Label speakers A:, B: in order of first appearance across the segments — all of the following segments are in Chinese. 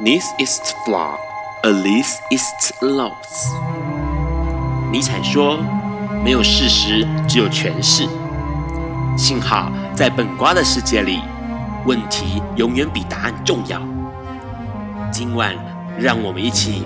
A: This is flaw, at least it's loss。尼采说：“没有事实，只有诠释。”幸好在本瓜的世界里，问题永远比答案重要。今晚，让我们一起。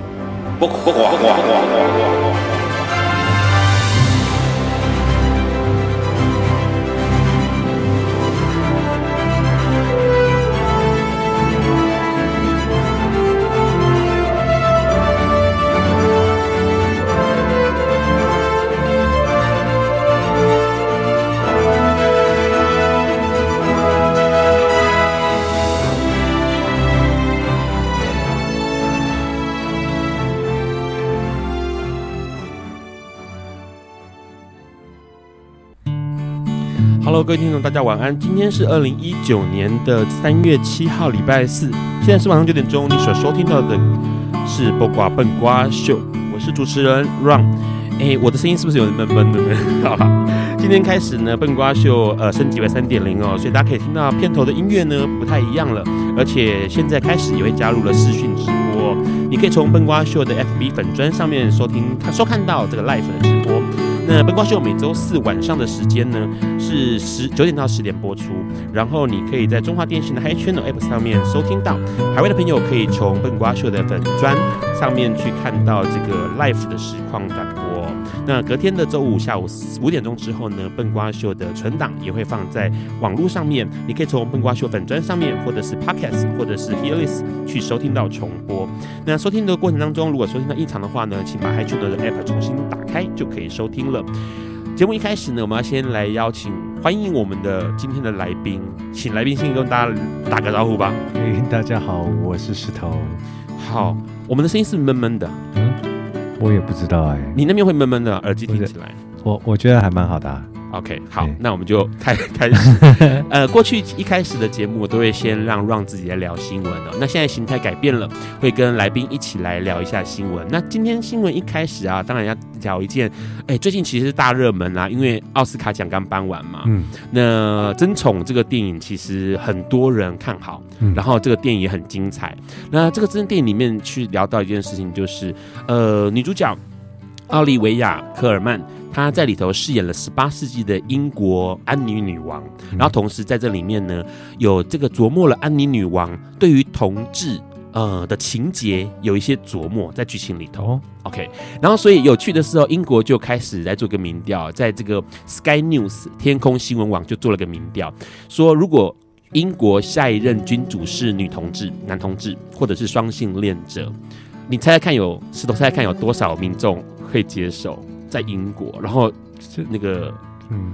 A: 各位听众，大家晚安。今天是二零一九年的三月七号，礼拜四。现在是晚上九点钟。你所收听到的是《播瓜笨瓜秀》，我是主持人 Ron。哎，我的声音是不是有点闷闷的呢？今天开始呢，笨瓜秀呃升级为三点零哦，所以大家可以听到片头的音乐呢不太一样了，而且现在开始也会加入了视讯直播，你可以从笨瓜秀的 FB 粉专上面收听、收看到这个 live 的直播。那笨瓜秀每周四晚上的时间呢，是十九点到十点播出，然后你可以在中华电信的 Hi Channel App 上面收听到。海外的朋友可以从笨瓜秀的粉砖上面去看到这个 live 的实况转播。那隔天的周五下午五点钟之后呢，笨瓜秀的存档也会放在网络上面，你可以从笨瓜秀粉砖上面，或者是 Podcast，或者是 Hearlist 去收听到重播。那收听的过程当中，如果收听到异常的话呢，请把 Hi Channel 的 App 重新打开就可以收听了。节目一开始呢，我们要先来邀请欢迎我们的今天的来宾，请来宾先跟大家打个招呼吧。
B: 嘿，大家好，我是石头。
A: 好，我们的声音是闷闷的，
B: 嗯，我也不知道哎、欸。
A: 你那边会闷闷的，耳机听起来，
B: 我我觉得还蛮好的、啊。
A: OK，好，那我们就 开开始。呃，过去一开始的节目我都会先让让自己来聊新闻哦。那现在形态改变了，会跟来宾一起来聊一下新闻。那今天新闻一开始啊，当然要聊一件，哎，最近其实是大热门啊，因为奥斯卡奖刚颁完嘛。嗯。那争宠这个电影其实很多人看好，嗯、然后这个电影也很精彩。那这个真电影里面去聊到一件事情，就是呃，女主角奥利维亚科尔曼。她在里头饰演了十八世纪的英国安妮女王，然后同时在这里面呢，有这个琢磨了安妮女王对于同志呃的情节有一些琢磨在剧情里头。OK，然后所以有趣的时候，英国就开始来做个民调，在这个 Sky News 天空新闻网就做了个民调，说如果英国下一任君主是女同志、男同志或者是双性恋者，你猜猜看有，石头猜猜看有多少民众会接受？在英国，然后是那个，
B: 嗯，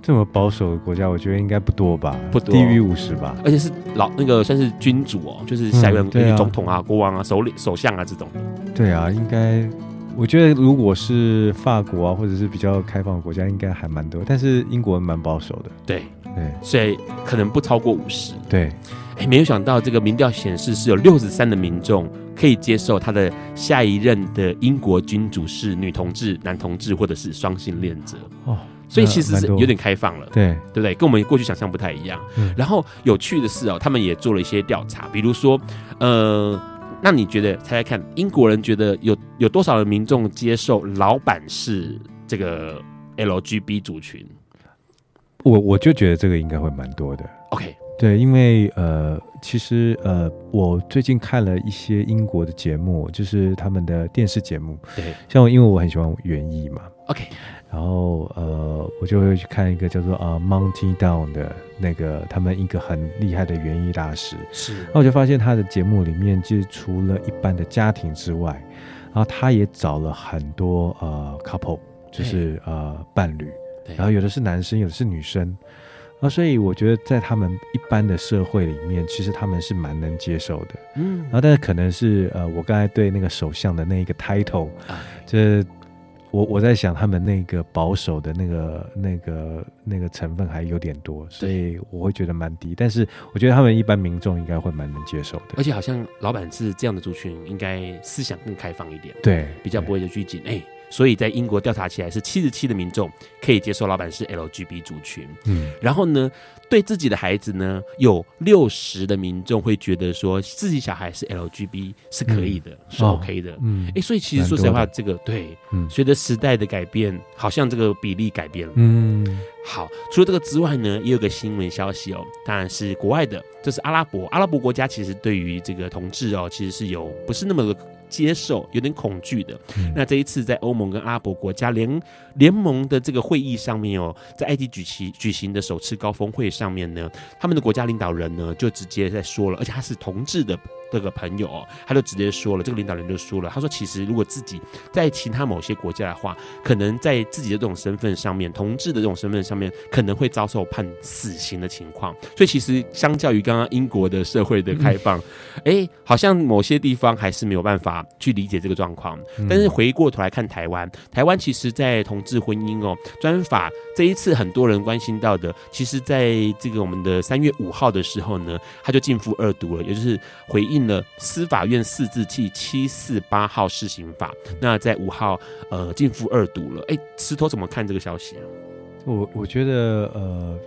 B: 这么保守的国家，我觉得应该不多吧，
A: 不多，
B: 低于五十吧。
A: 而且是老那个算是君主哦，就是下一任总统啊、国王啊、首领、首相啊这种。
B: 对啊，应该，我觉得如果是法国啊，或者是比较开放的国家，应该还蛮多。但是英国蛮保守的，
A: 对
B: 对，
A: 所以可能不超过五十。
B: 对，
A: 哎，没有想到这个民调显示是有六十三的民众。可以接受他的下一任的英国君主是女同志、男同志或者是双性恋者哦，所以其实是有点开放了，
B: 对
A: 对不对？跟我们过去想象不太一样。嗯、然后有趣的是哦，他们也做了一些调查，比如说，呃，那你觉得猜猜看，英国人觉得有有多少的民众接受老板是这个 LGB 族群？
B: 我我就觉得这个应该会蛮多的。
A: OK。
B: 对，因为呃，其实呃，我最近看了一些英国的节目，就是他们的电视节目。
A: 对，
B: 像我，因为我很喜欢园艺嘛。
A: OK，
B: 然后呃，我就会去看一个叫做啊、呃、Monty Down 的那个他们一个很厉害的园艺大师。
A: 是，
B: 那我就发现他的节目里面，就是除了一般的家庭之外，然后他也找了很多呃 couple，就是呃伴侣，然后有的是男生，有的是女生。啊，所以我觉得在他们一般的社会里面，其实他们是蛮能接受的。嗯，然后但是可能是呃，我刚才对那个首相的那一个 title，这我我在想他们那个保守的那个那个那个成分还有点多，所以我会觉得蛮低。但是我觉得他们一般民众应该会蛮能接受的。
A: 而且好像老板是这样的族群，应该思想更开放一点，
B: 对，
A: 比较不会就拘谨。哎。所以在英国调查起来是七十七的民众可以接受老板是 LGB 族群。嗯，然后呢，对自己的孩子呢，有六十的民众会觉得说自己小孩是 LGB 是可以的，嗯、是 OK 的。嗯，哎、欸，所以其实说实话，这个对，嗯，随着时代的改变，好像这个比例改变了。嗯，好，除了这个之外呢，也有个新闻消息哦，当然是国外的，这是阿拉伯，阿拉伯国家其实对于这个同志哦，其实是有不是那么的。接受有点恐惧的，嗯、那这一次在欧盟跟阿拉伯国家联联盟的这个会议上面哦，在埃及举行举行的首次高峰会上面呢，他们的国家领导人呢就直接在说了，而且他是同志的。这个朋友哦，他就直接说了，这个领导人就说了，他说其实如果自己在其他某些国家的话，可能在自己的这种身份上面，同志的这种身份上面，可能会遭受判死刑的情况。所以其实相较于刚刚英国的社会的开放，哎、嗯，好像某些地方还是没有办法去理解这个状况。但是回过头来看台湾，台湾其实在同志婚姻哦专法这一次很多人关心到的，其实在这个我们的三月五号的时候呢，他就径付二读了，也就是回应。了司法院四字第七四八号施行法，那在五号呃进复二读了。哎、欸，石头怎么看这个消息啊？
B: 我我觉得呃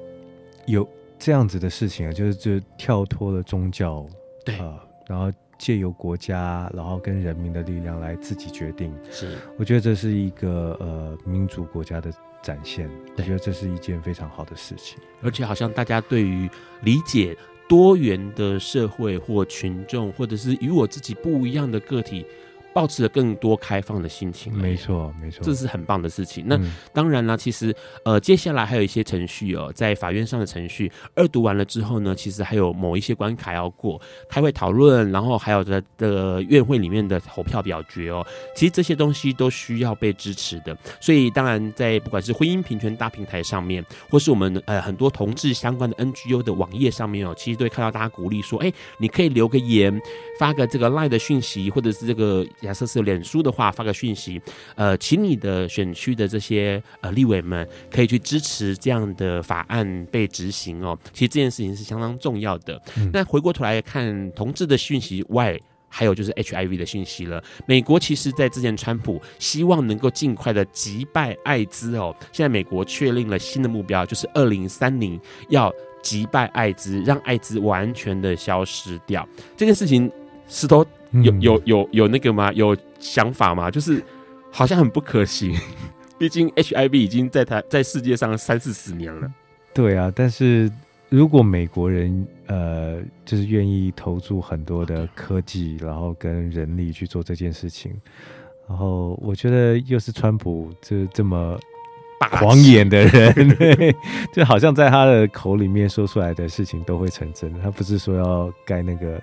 B: 有这样子的事情啊，就是就跳脱了宗教，
A: 对
B: 啊、呃，然后借由国家，然后跟人民的力量来自己决定。
A: 是，
B: 我觉得这是一个呃民主国家的展现。我觉得这是一件非常好的事情，
A: 而且好像大家对于理解。多元的社会或群众，或者是与我自己不一样的个体。抱持了更多开放的心情，
B: 没错，没错，
A: 这是很棒的事情。那当然了，其实呃，接下来还有一些程序哦，在法院上的程序，二读完了之后呢，其实还有某一些关卡要过，开会讨论，然后还有在的院会里面的投票表决哦。其实这些东西都需要被支持的。所以当然，在不管是婚姻平权大平台上面，或是我们呃很多同志相关的 NGO 的网页上面哦，其实都会看到大家鼓励说，哎，你可以留个言，发个这个 LINE 的讯息，或者是这个。假设是脸书的话，发个讯息，呃，请你的选区的这些呃立委们可以去支持这样的法案被执行哦。其实这件事情是相当重要的。嗯、那回过头来看同志的讯息外，还有就是 HIV 的讯息了。美国其实，在之前川普希望能够尽快的击败艾滋哦，现在美国确定了新的目标，就是二零三零要击败艾滋，让艾滋完全的消失掉。这件事情，石头。有有有有那个吗？有想法吗？就是好像很不可行，毕竟 HIV 已经在台在世界上三四十年了。
B: 对啊，但是如果美国人呃，就是愿意投注很多的科技，然后跟人力去做这件事情，然后我觉得又是川普这这么狂野的人，对，就好像在他的口里面说出来的事情都会成真。他不是说要盖那个。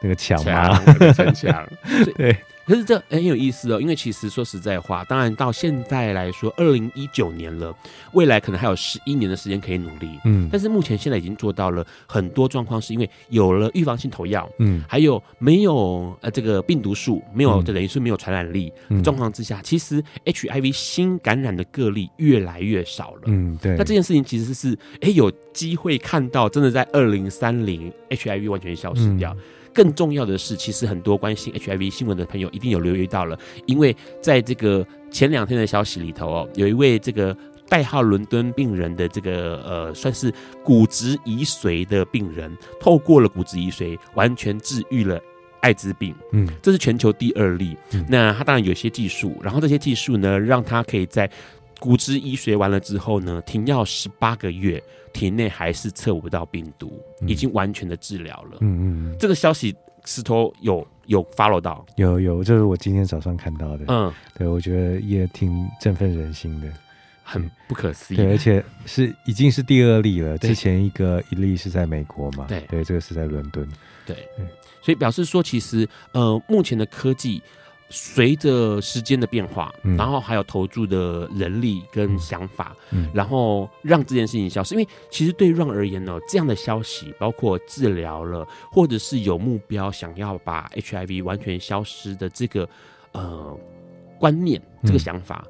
B: 那个墙吗？
A: 城墙。
B: 对，
A: 可是这很有意思哦，因为其实说实在话，当然到现在来说，二零一九年了，未来可能还有十一年的时间可以努力。嗯，但是目前现在已经做到了很多状况，是因为有了预防性投药，嗯，还有没有呃这个病毒数没有，就等于是没有传染力状况之下，其实 HIV 新感染的个例越来越少了。嗯，对。那这件事情其实是哎、欸、有机会看到，真的在二零三零 HIV 完全消失掉。更重要的是，其实很多关心 HIV 新闻的朋友一定有留意到了，因为在这个前两天的消息里头哦，有一位这个代号伦敦病人的这个呃，算是骨质移髓的病人，透过了骨质移髓完全治愈了艾滋病。嗯，这是全球第二例。嗯，那他当然有些技术，然后这些技术呢，让他可以在骨质移学完了之后呢，停药十八个月。体内还是测不到病毒，已经完全的治疗了。嗯嗯，这个消息石头有有 follow 到，
B: 有有，这是我今天早上看到的。嗯，对，我觉得也挺振奋人心的，
A: 很不可思议。
B: 对，而且是已经是第二例了，之前一个一例是在美国嘛？对对，这个是在伦敦。
A: 对，所以表示说，其实呃，目前的科技。随着时间的变化，嗯、然后还有投注的人力跟想法，嗯、然后让这件事情消失。因为其实对 Run 而言呢，这样的消息，包括治疗了，或者是有目标想要把 HIV 完全消失的这个呃观念，这个想法，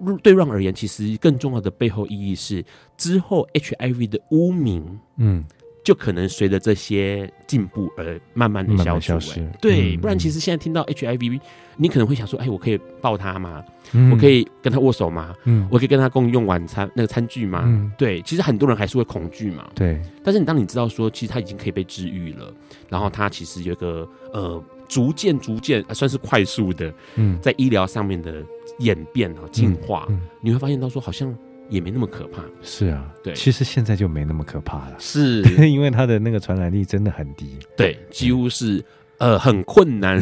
A: 嗯、对 Run 而言，其实更重要的背后意义是，之后 HIV 的污名，嗯。就可能随着这些进步而慢慢的消
B: 消失。
A: 对，不然其实现在听到 HIV，你可能会想说，哎，我可以抱他吗？嗯、我可以跟他握手吗？嗯，我可以跟他共用晚餐那个餐具吗？嗯，对，其实很多人还是会恐惧嘛。
B: 对，
A: 但是你当你知道说，其实他已经可以被治愈了，然后他其实有一个呃，逐渐逐渐算是快速的，嗯，在医疗上面的演变和进化，嗯嗯、你会发现到说好像。也没那么可怕，是啊，对，
B: 其实现在就没那么可怕了，
A: 是。
B: 因为它的那个传染力真的很低，
A: 对，几乎是呃很困难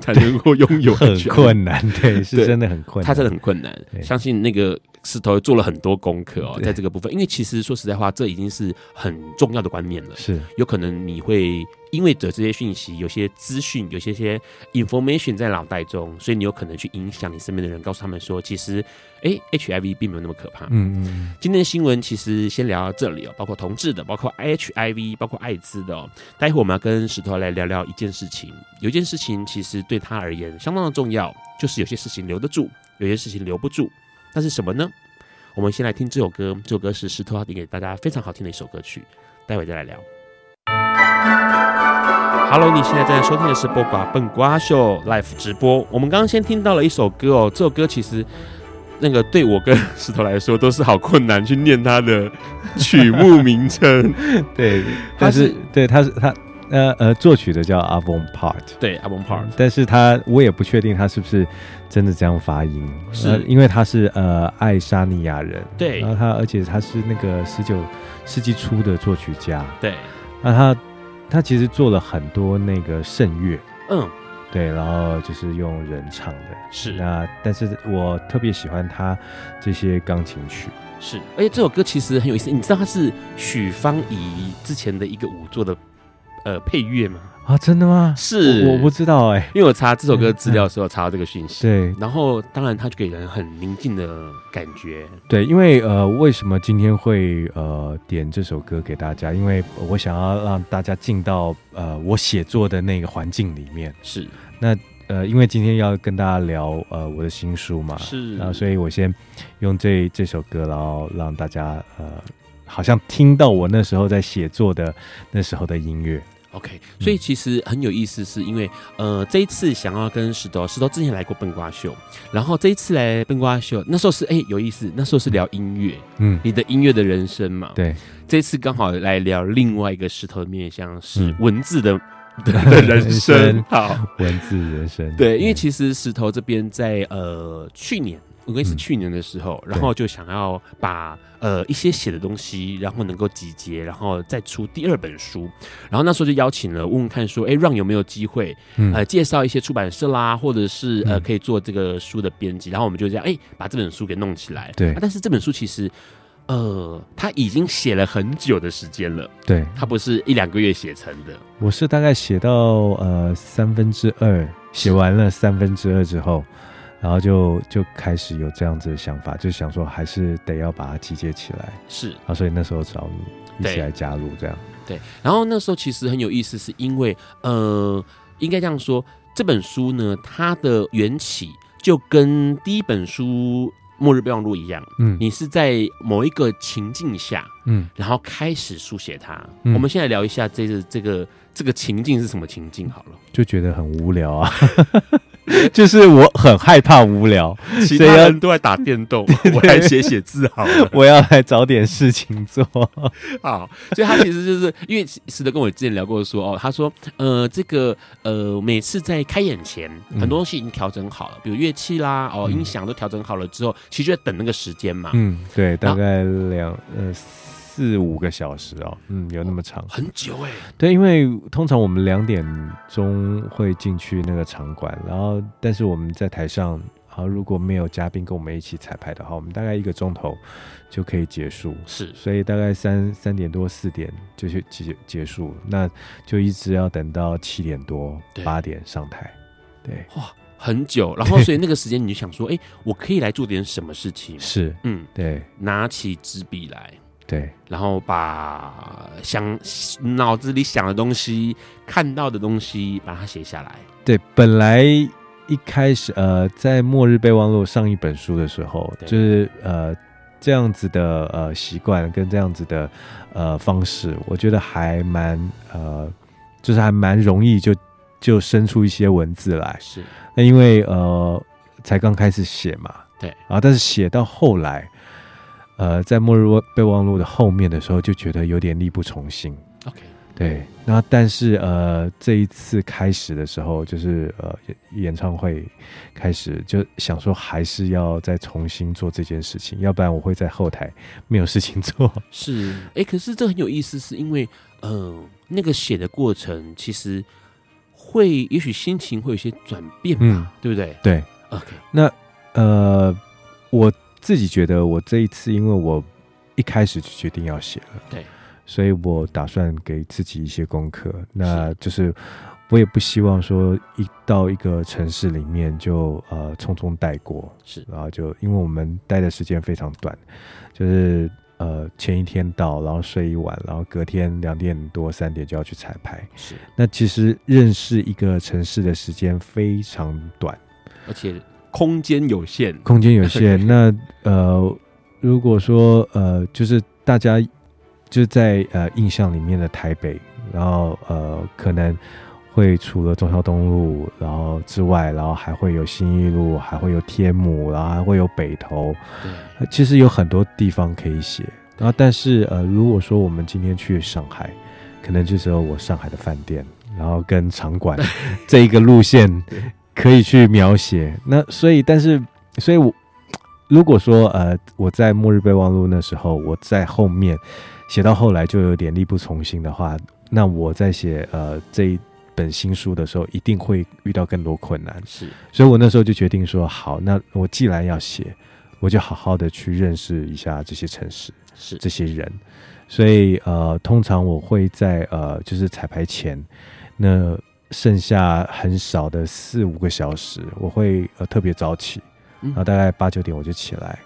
A: 才能够拥有，
B: 很困难，对，是真的很困难，
A: 它真的很困难，相信那个。石头做了很多功课哦，在这个部分，因为其实说实在话，这已经是很重要的观念了。
B: 是，有
A: 可能你会因为着这些讯息，有些资讯，有些些 information 在脑袋中，所以你有可能去影响你身边的人，告诉他们说，其实，哎，HIV 并没有那么可怕。嗯嗯。今天的新闻其实先聊到这里哦，包括同志的，包括 HIV，包括艾滋的哦。待会我们要跟石头来聊聊一件事情，有一件事情其实对他而言相当的重要，就是有些事情留得住，有些事情留不住。那是什么呢？我们先来听这首歌，这首歌是石头要点给大家非常好听的一首歌曲，待会再来聊。Hello，你现在正在收听的是播瓜笨瓜秀 Live 直播。我们刚刚先听到了一首歌哦，这首歌其实那个对我跟石头来说都是好困难去念它的曲目名称。
B: 对，但是，是对，他是他。呃呃，作曲的叫 Arvo Pärt，
A: 对 Arvo Pärt，
B: 但是他我也不确定他是不是真的这样发音，是、呃、因为他是呃爱沙尼亚人，
A: 对，
B: 然后他而且他是那个十九世纪初的作曲家，
A: 对，
B: 那他他其实做了很多那个圣乐，
A: 嗯，
B: 对，然后就是用人唱的，
A: 是
B: 那，但是我特别喜欢他这些钢琴曲，
A: 是，而且这首歌其实很有意思，你知道他是许芳宜之前的一个舞作的。呃，配乐吗？
B: 啊，真的吗？
A: 是，
B: 我，我不知道哎、欸，
A: 因为我查这首歌资料的时候查到这个讯息。
B: 对，
A: 然后当然它就给人很宁静的感觉。
B: 对，因为呃，为什么今天会呃点这首歌给大家？因为我想要让大家进到呃我写作的那个环境里面。
A: 是，
B: 那呃，因为今天要跟大家聊呃我的新书嘛，
A: 是，
B: 然后所以我先用这这首歌，然后让大家呃好像听到我那时候在写作的那时候的音乐。
A: OK，所以其实很有意思，是因为呃，这一次想要跟石头，石头之前来过笨瓜秀，然后这一次来笨瓜秀，那时候是哎、欸、有意思，那时候是聊音乐，嗯，你的音乐的人生嘛，
B: 对，
A: 这次刚好来聊另外一个石头的面向是文字的、嗯、的人生，好，
B: 文字人生，
A: 对，因为其实石头这边在呃去年。我跟你是去年的时候，嗯、然后就想要把呃一些写的东西，然后能够集结，然后再出第二本书。然后那时候就邀请了问问看说，哎，让有没有机会，呃，介绍一些出版社啦，或者是呃可以做这个书的编辑。然后我们就这样，哎，把这本书给弄起来。
B: 对、
A: 啊，但是这本书其实，呃，他已经写了很久的时间了。
B: 对，
A: 他不是一两个月写成的。
B: 我是大概写到呃三分之二，写完了三分之二之后。然后就就开始有这样子的想法，就想说还是得要把它集结起来。
A: 是
B: 啊，所以那时候找你一起来加入这样。
A: 对，然后那时候其实很有意思，是因为呃，应该这样说，这本书呢，它的缘起就跟第一本书《末日备忘录》一样，嗯，你是在某一个情境下，嗯，然后开始书写它。嗯，我们现在聊一下这个这个这个情境是什么情境好了，
B: 就觉得很无聊啊。就是我很害怕无聊，
A: 其他人都在打电动，我来写写字好了。
B: 我要来找点事情做。
A: 好，所以他其实就是因为石德跟我之前聊过说哦，他说呃这个呃每次在开演前，很多东西已经调整好了，比如乐器啦哦音响都调整好了之后，其实就在等那个时间嘛。
B: 嗯，对，大概两呃。四五个小时哦，嗯，有那么长，
A: 很久哎。
B: 对，因为通常我们两点钟会进去那个场馆，然后但是我们在台上，啊，如果没有嘉宾跟我们一起彩排的话，我们大概一个钟头就可以结束。
A: 是，
B: 所以大概三三点多四点就去结结束，那就一直要等到七点多八点上台。对，
A: 哇，很久。然后所以那个时间你就想说，哎，我可以来做点什么事情？
B: 是，
A: 嗯，
B: 对，
A: 拿起纸笔来。
B: 对，
A: 然后把想脑子里想的东西、看到的东西，把它写下来。
B: 对，本来一开始呃，在《末日备忘录》上一本书的时候，就是呃，这样子的呃习惯跟这样子的呃方式，我觉得还蛮呃，就是还蛮容易就就生出一些文字来。
A: 是，
B: 那因为呃才刚开始写嘛，
A: 对。
B: 啊，但是写到后来，呃，在末日备忘录的后面的时候，就觉得有点力不从心。
A: OK。
B: 对，那但是呃，这一次开始的时候，就是呃演唱会开始，就想说还是要再重新做这件事情，要不然我会在后台没有事情做。
A: 是，哎、欸，可是这很有意思，是因为嗯、呃，那个写的过程其实会，也许心情会有些转变嘛，嗯、对不对？
B: 对
A: ，OK。
B: 那呃，我自己觉得我这一次，因为我一开始就决定要写了，
A: 对。
B: 所以我打算给自己一些功课，那就是我也不希望说一到一个城市里面就呃匆匆带过，
A: 是，
B: 然后就因为我们待的时间非常短，就是呃前一天到，然后睡一晚，然后隔天两点多三点就要去彩排，
A: 是。
B: 那其实认识一个城市的时间非常短，
A: 而且空间有限，
B: 空间有限。那呃如果说呃就是大家。就在呃印象里面的台北，然后呃可能会除了中孝东路，然后之外，然后还会有新义路，还会有天母，然后还会有北投，
A: 对，
B: 其实有很多地方可以写。然后但是呃如果说我们今天去上海，可能就只有我上海的饭店，然后跟场馆 这一个路线可以去描写。那所以但是所以我如果说呃我在末日备忘录那时候我在后面。写到后来就有点力不从心的话，那我在写呃这一本新书的时候，一定会遇到更多困难。
A: 是，
B: 所以我那时候就决定说，好，那我既然要写，我就好好的去认识一下这些城市，
A: 是
B: 这些人。所以呃，通常我会在呃就是彩排前，那剩下很少的四五个小时，我会呃特别早起，然后大概八九点我就起来，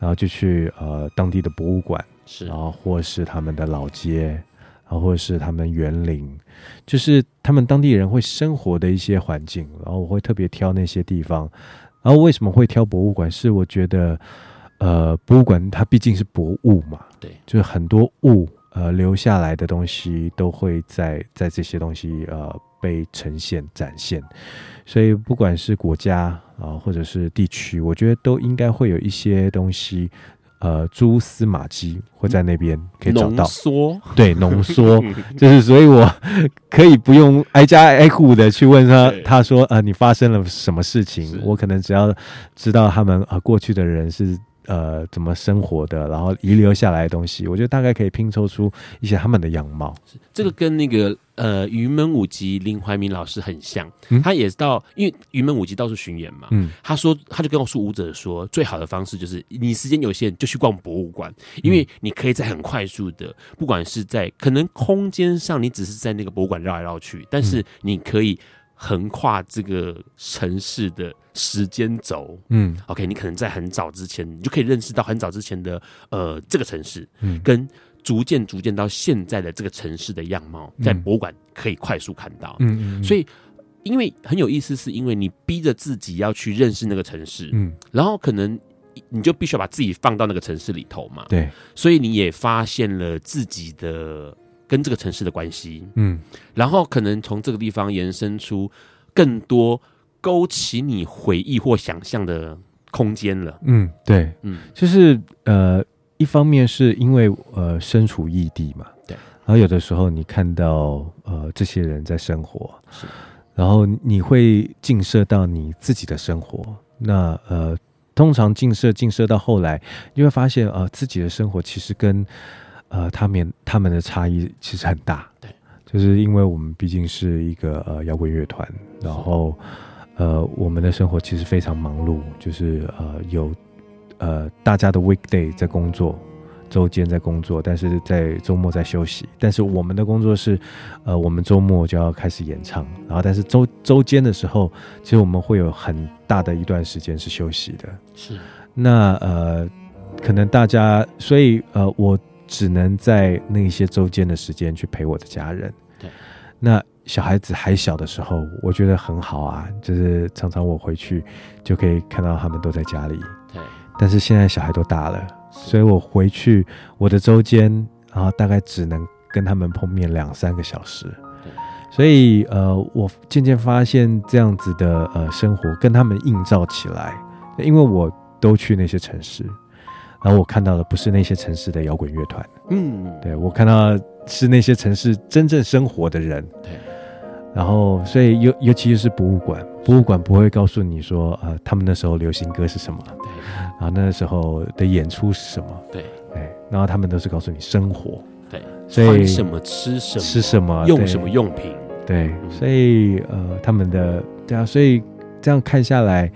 B: 然后就去呃当地的博物馆。
A: 是，
B: 然后或是他们的老街，然后或是他们园林，就是他们当地人会生活的一些环境。然后我会特别挑那些地方。然后为什么会挑博物馆？是我觉得，呃，博物馆它毕竟是博物嘛，
A: 对，
B: 就是很多物呃留下来的东西都会在在这些东西呃被呈现展现。所以不管是国家啊、呃、或者是地区，我觉得都应该会有一些东西。呃，蛛丝马迹会在那边可以找到，
A: 浓缩，
B: 对，浓 缩，就是所以我 可以不用挨家挨户的去问他，他说呃，你发生了什么事情？我可能只要知道他们呃过去的人是。呃，怎么生活的，然后遗留下来的东西，我觉得大概可以拼凑出一些他们的样貌。
A: 这个跟那个呃云门舞集林怀民老师很像，嗯、他也是到，因为云门舞集到处巡演嘛，嗯，他说他就跟我说舞者说，最好的方式就是你时间有限就去逛博物馆，因为你可以在很快速的，不管是在可能空间上你只是在那个博物馆绕来绕去，但是你可以。横跨这个城市的时间轴，嗯，OK，你可能在很早之前，你就可以认识到很早之前的呃这个城市，嗯，跟逐渐逐渐到现在的这个城市的样貌，在博物馆可以快速看到，嗯，嗯，嗯，所以因为很有意思，是因为你逼着自己要去认识那个城市，嗯，然后可能你就必须要把自己放到那个城市里头嘛，
B: 对，
A: 所以你也发现了自己的。跟这个城市的关系，嗯，然后可能从这个地方延伸出更多勾起你回忆或想象的空间了，
B: 嗯，对，嗯，就是呃，一方面是因为呃身处异地嘛，
A: 对，
B: 然后有的时候你看到呃这些人在生活，
A: 是，
B: 然后你会映射到你自己的生活，那呃，通常映射映射到后来，你会发现呃自己的生活其实跟呃，他们他们的差异其实很大，
A: 对，
B: 就是因为我们毕竟是一个呃摇滚乐团，然后呃我们的生活其实非常忙碌，就是呃有呃大家的 weekday 在工作，周间在工作，但是在周末在休息。但是我们的工作是，呃我们周末就要开始演唱，然后但是周周间的时候，其实我们会有很大的一段时间是休息的。
A: 是，
B: 那呃可能大家所以呃我。只能在那些周间的时间去陪我的家人。
A: 对，
B: 那小孩子还小的时候，我觉得很好啊，就是常常我回去就可以看到他们都在家里。
A: 对，
B: 但是现在小孩都大了，所以我回去我的周间，然后大概只能跟他们碰面两三个小时。
A: 对，
B: 所以呃，我渐渐发现这样子的呃生活跟他们映照起来，因为我都去那些城市，然后我看到的不是那些城市的摇滚乐团，
A: 嗯，
B: 对，我看到是那些城市真正生活的人，
A: 对。
B: 然后，所以尤尤其是博物馆，博物馆不会告诉你说，呃，他们那时候流行歌是什么，
A: 对，
B: 然后那时候的演出是什么，
A: 对，
B: 对，然后他们都是告诉你生活，
A: 对，
B: 所以
A: 什么，吃什么，
B: 吃什么，
A: 用什么用品，
B: 对，所以呃，他们的对啊，所以这样看下来，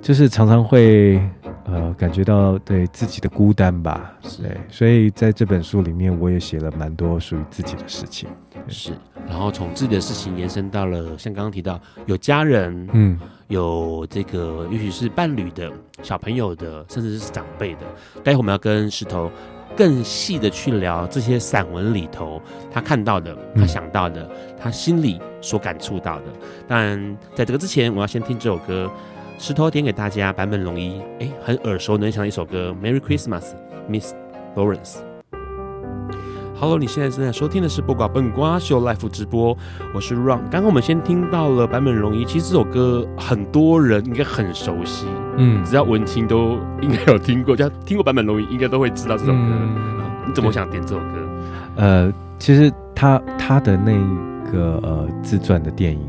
B: 就是常常会呃感觉到对自己的孤单吧，对，所以在这本书里面，我也写了蛮多属于自己的事情，
A: 是。然后从自己的事情延伸到了，像刚刚提到有家人，
B: 嗯，
A: 有这个也许是伴侣的、小朋友的，甚至是长辈的。待会我们要跟石头更细的去聊这些散文里头他看到的、他想到的、嗯、他心里所感触到的。但在这个之前，我要先听这首歌，石头点给大家版本龙一，哎，很耳熟能详的一首歌《Merry Christmas, Miss Lawrence》。Hello，你现在正在收听的是《不瓜笨瓜秀》Life 直播，我是 Ron。刚刚我们先听到了版本龙一，其实这首歌很多人应该很熟悉，嗯，只要文青都应该有听过，就听过版本龙一，应该都会知道这首歌。嗯，你怎么想点这首歌？
B: 呃，其实他他的那个呃自传的电影，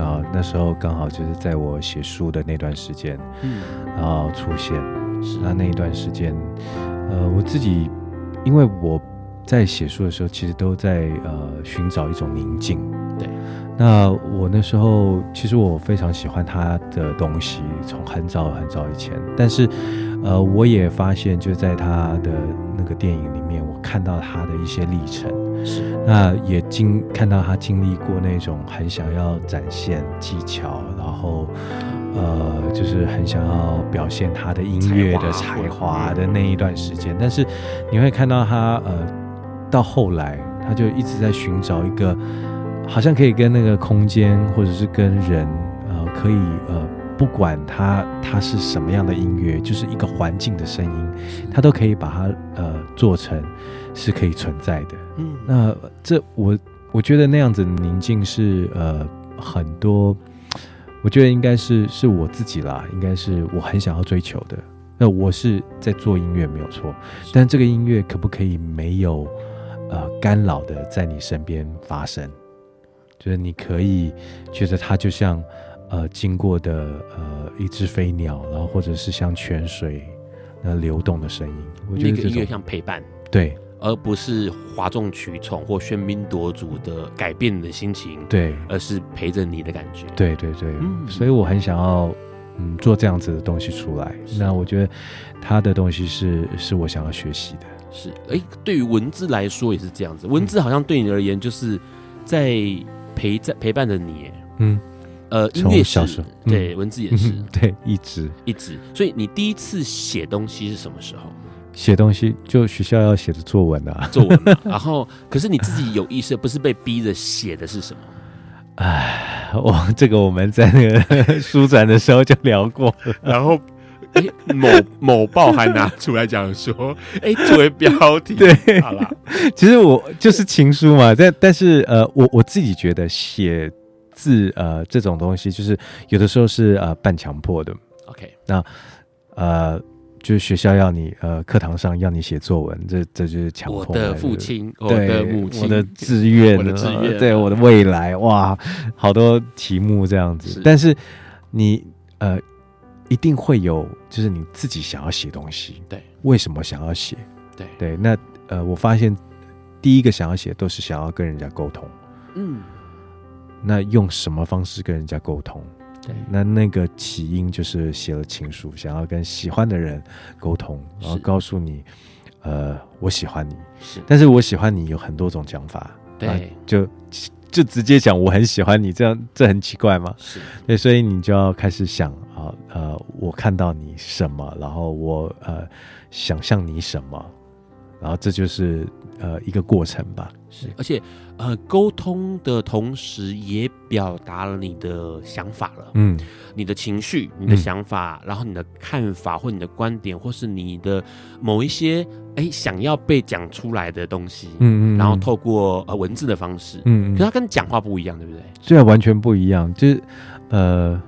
A: 对，
B: 然后那时候刚好就是在我写书的那段时间，
A: 嗯，
B: 然后出现，是那那一段时间，呃，我自己因为我。在写书的时候，其实都在呃寻找一种宁静。
A: 对，
B: 那我那时候其实我非常喜欢他的东西，从很早很早以前。但是，呃，我也发现就在他的那个电影里面，我看到他的一些历程。
A: 是，
B: 那也经看到他经历过那种很想要展现技巧，然后呃，就是很想要表现他的音乐的才华的那一段时间。但是，你会看到他呃。到后来，他就一直在寻找一个，好像可以跟那个空间，或者是跟人，呃，可以呃，不管他他是什么样的音乐，就是一个环境的声音，他都可以把它呃做成是可以存在的。
A: 嗯，
B: 那这我我觉得那样子的宁静是呃很多，我觉得应该是是我自己啦，应该是我很想要追求的。那我是在做音乐没有错，但这个音乐可不可以没有？呃，干扰的在你身边发生，就是你可以觉得它就像呃经过的呃一只飞鸟，然后或者是像泉水那流动的声音。我觉得这个
A: 音乐像陪伴，
B: 对，
A: 而不是哗众取宠或喧宾夺主的改变你的心情，
B: 对，
A: 而是陪着你的感觉。
B: 对对对，嗯，所以我很想要嗯做这样子的东西出来。那我觉得他的东西是是我想要学习的。
A: 是，哎、欸，对于文字来说也是这样子。文字好像对你而言，就是在陪在陪伴着你。
B: 嗯，
A: 呃，音乐
B: 小时候，
A: 对，文字也是，
B: 嗯、对，一直
A: 一直。所以你第一次写东西是什么时候？
B: 写东西就学校要写的作文啊，
A: 作文、啊。然后，可是你自己有意识，不是被逼着写的是什么？
B: 哎，我这个我们在那个 书展的时候就聊过，
A: 然后。哎、欸，某某报还拿出来讲说，哎、欸，作为标题，
B: 对，
A: 好啦，
B: 其实我就是情书嘛，但但是呃，我我自己觉得写字呃这种东西，就是有的时候是呃半强迫的。
A: OK，
B: 那呃，就是学校要你呃课堂上要你写作文，这这就是强迫。
A: 我的父亲，我的母亲，
B: 我的志愿，
A: 我的志愿，
B: 对我的未来，哇，好多题目这样子。是但是你呃。一定会有，就是你自己想要写东西，
A: 对，
B: 为什么想要写？
A: 对
B: 对，那呃，我发现第一个想要写都是想要跟人家沟通，
A: 嗯，
B: 那用什么方式跟人家沟通？
A: 对，
B: 那那个起因就是写了情书，想要跟喜欢的人沟通，然后告诉你，呃，我喜欢你，
A: 是，
B: 但是我喜欢你有很多种讲法，
A: 对，
B: 就。就直接讲我很喜欢你，这样这很奇怪吗？
A: 是。
B: 对，所以你就要开始想啊，呃，我看到你什么，然后我呃想象你什么，然后这就是呃一个过程吧。
A: 是，而且呃沟通的同时也表达了你的想法了，嗯，你的情绪、你的想法，嗯、然后你的看法或你的观点，或是你的某一些哎想要被讲出来的东西，嗯嗯，然后透过呃文字的方式，嗯，嗯。可是它跟讲话不一样，对不对？
B: 对啊，完全不一样，就是呃。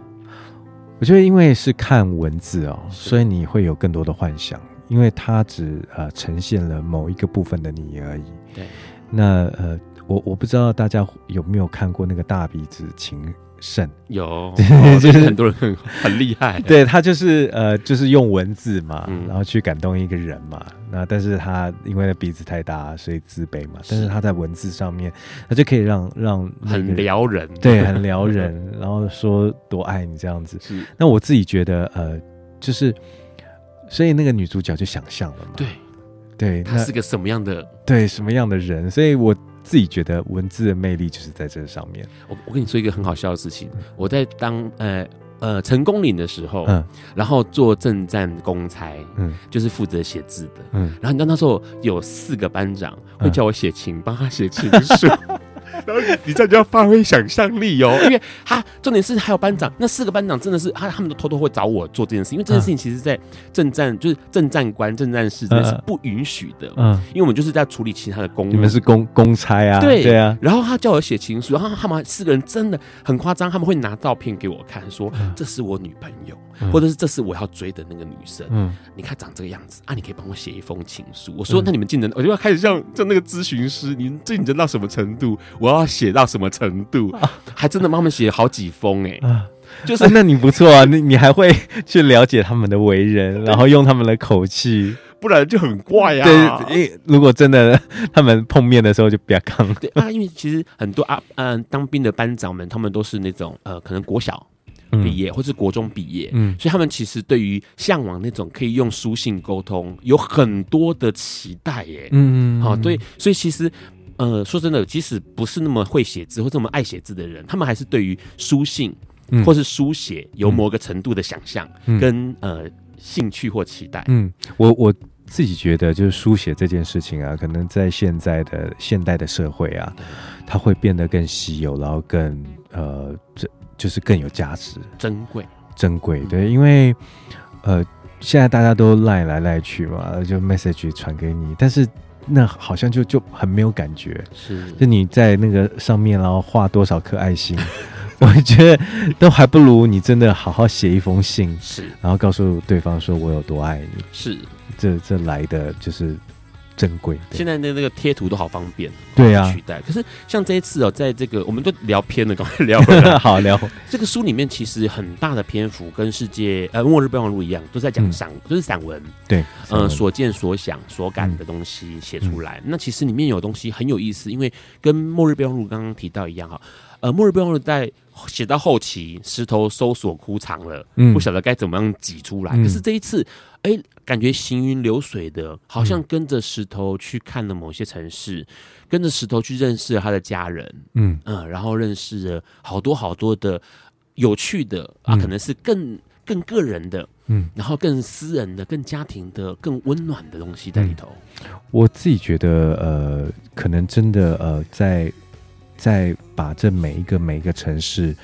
B: 我觉得，因为是看文字哦，所以你会有更多的幻想，因为它只呃呈现了某一个部分的你而已。
A: 对，
B: 那呃，我我不知道大家有没有看过那个大鼻子情圣？
A: 有，就是很多人很很厉害。
B: 对，他就是呃，就是用文字嘛，嗯、然后去感动一个人嘛。那但是他因为鼻子太大，所以自卑嘛。但是他在文字上面，他就可以让让
A: 很撩人，
B: 对，很撩人。然后说多爱你这样子。是。那我自己觉得，呃，就是，所以那个女主角就想象了嘛。
A: 对，
B: 对，
A: 她是个什么样的？
B: 对，什么样的人？所以我自己觉得文字的魅力就是在这上面。
A: 我我跟你说一个很好笑的事情，我在当呃。呃，成功岭的时候，嗯，然后做政战公差，嗯，就是负责写字的，嗯，然后你知道那时候有四个班长会叫我写情，帮、嗯、他写情书。然 后你这样就要发挥想象力哦，因为他重点是还有班长，那四个班长真的是他，他们都偷偷会找我做这件事，因为这件事情其实，在政战就是政战官、政战士真的是不允许的，嗯，因为我们就是在处理其他的公务，
B: 你们是公公差啊，
A: 对。
B: 对啊。
A: 然后他叫我写情书，然后他们四个人真的很夸张，他们会拿照片给我看，说这是我女朋友，或者是这是我要追的那个女生，嗯，你看长这个样子啊，你可以帮我写一封情书。我说那你们进人，我就要开始像像那个咨询师，你进人到什么程度？我要写到什么程度？还真的帮他们写好几封哎、欸，
B: 就是那你不错啊，你 你还会去了解他们的为人，然后用他们的口气，
A: 不然就很怪啊。
B: 对，如果真的他们碰面的时候就比较刚。
A: 对啊，因为其实很多啊嗯当兵的班长们，他们都是那种呃可能国小毕业或是国中毕业，嗯，所以他们其实对于向往那种可以用书信沟通有很多的期待耶，嗯嗯，好对，所以其实。呃，说真的，即使不是那么会写字或这么爱写字的人，他们还是对于书信或是书写有某个程度的想象跟、嗯、呃兴趣或期待。嗯，
B: 我我自己觉得，就是书写这件事情啊，可能在现在的现代的社会啊，它会变得更稀有，然后更呃，这就是更有价值、
A: 珍贵、
B: 珍贵。对，因为呃，现在大家都赖来赖去嘛，就 message 传给你，但是。那好像就就很没有感觉，是。就你在那个上面，然后画多少颗爱心，我觉得都还不如你真的好好写一封信，是，然后告诉对方说我有多爱你，是，这这来的就是。珍贵。
A: 现在的那个贴图都好方便，
B: 对啊，
A: 取代。可是像这一次哦，在这个我们都聊偏了，赶快聊。
B: 好聊。
A: 这个书里面其实很大的篇幅跟世界呃《末日备忘录》一样，都在讲散，就是散文。
B: 对，
A: 呃，所见所想所感的东西写出来。嗯、那其实里面有东西很有意思，因为跟《末日备忘录》刚刚提到一样哈。呃，《末日备忘录》在写到后期，石头搜索枯肠了，嗯、不晓得该怎么样挤出来。嗯、可是这一次。哎、欸，感觉行云流水的，好像跟着石头去看了某些城市，嗯、跟着石头去认识了他的家人，嗯嗯，然后认识了好多好多的有趣的啊，可能是更更个人的，嗯，然后更私人的、更家庭的、更温暖的东西在里头。
B: 嗯、我自己觉得，呃，可能真的，呃，在在把这每一个每一个城市。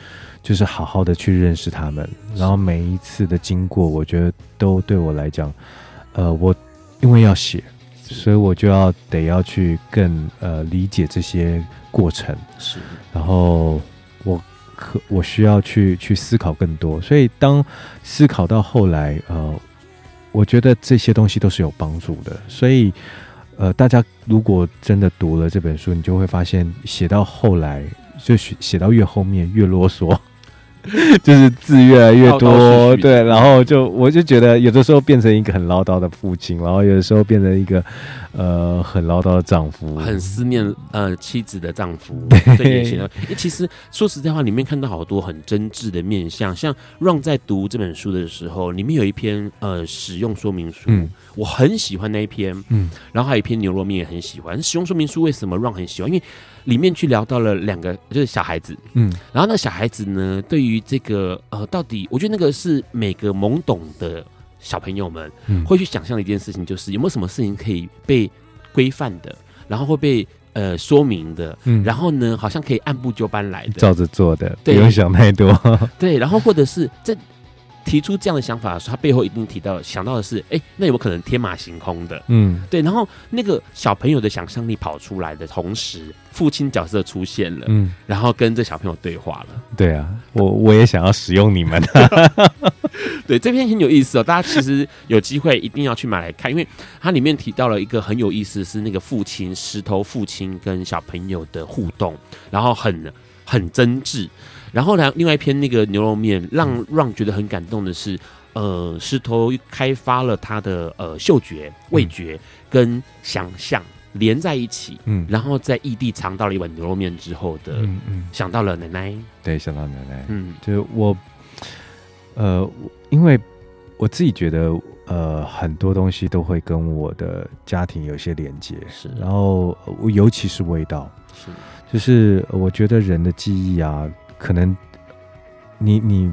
B: 就是好好的去认识他们，然后每一次的经过，我觉得都对我来讲，呃，我因为要写，所以我就要得要去更呃理解这些过程，是，然后我可我需要去去思考更多，所以当思考到后来，呃，我觉得这些东西都是有帮助的，所以呃，大家如果真的读了这本书，你就会发现写到后来，就写写到越后面越啰嗦。就是字越来越多，对，然后就我就觉得有的时候变成一个很唠叨的父亲，然后有的时候变成一个呃很唠叨的丈夫，
A: 很思念呃妻子的丈夫。对，其实说实在话，里面看到好多很真挚的面相。像让在读这本书的时候，里面有一篇呃使用说明书，嗯、我很喜欢那一篇，嗯，然后还有一篇牛肉面也很喜欢。使用说明书为什么让很喜欢？因为里面去聊到了两个，就是小孩子，嗯，然后那小孩子呢，对于这个呃，到底我觉得那个是每个懵懂的小朋友们会去想象的一件事情，就是有没有什么事情可以被规范的，然后会被呃说明的，
B: 嗯，
A: 然后呢，好像可以按部就班来的，
B: 照着做的，
A: 对，
B: 不用想太多。
A: 对，然后或者是这。提出这样的想法的时候，他背后一定提到想到的是，哎、欸，那有可能天马行空的？
B: 嗯，
A: 对。然后那个小朋友的想象力跑出来的同时，父亲角色出现了，嗯，然后跟这小朋友对话了。
B: 对啊，我我也想要使用你们。
A: 对，这篇很有意思哦，大家其实有机会一定要去买来看，因为它里面提到了一个很有意思，是那个父亲石头父亲跟小朋友的互动，然后很很真挚。然后呢，另外一篇那个牛肉面，让让觉得很感动的是，呃，石头开发了他的呃嗅觉、味觉跟想象连在一起，嗯，然后在异地尝到了一碗牛肉面之后的，嗯嗯，想到了奶奶，
B: 对，想到奶奶，
A: 嗯，
B: 就是我，呃，因为我自己觉得，呃，很多东西都会跟我的家庭有些连接，
A: 是，
B: 然后尤其是味道，
A: 是，
B: 就是我觉得人的记忆啊。可能你你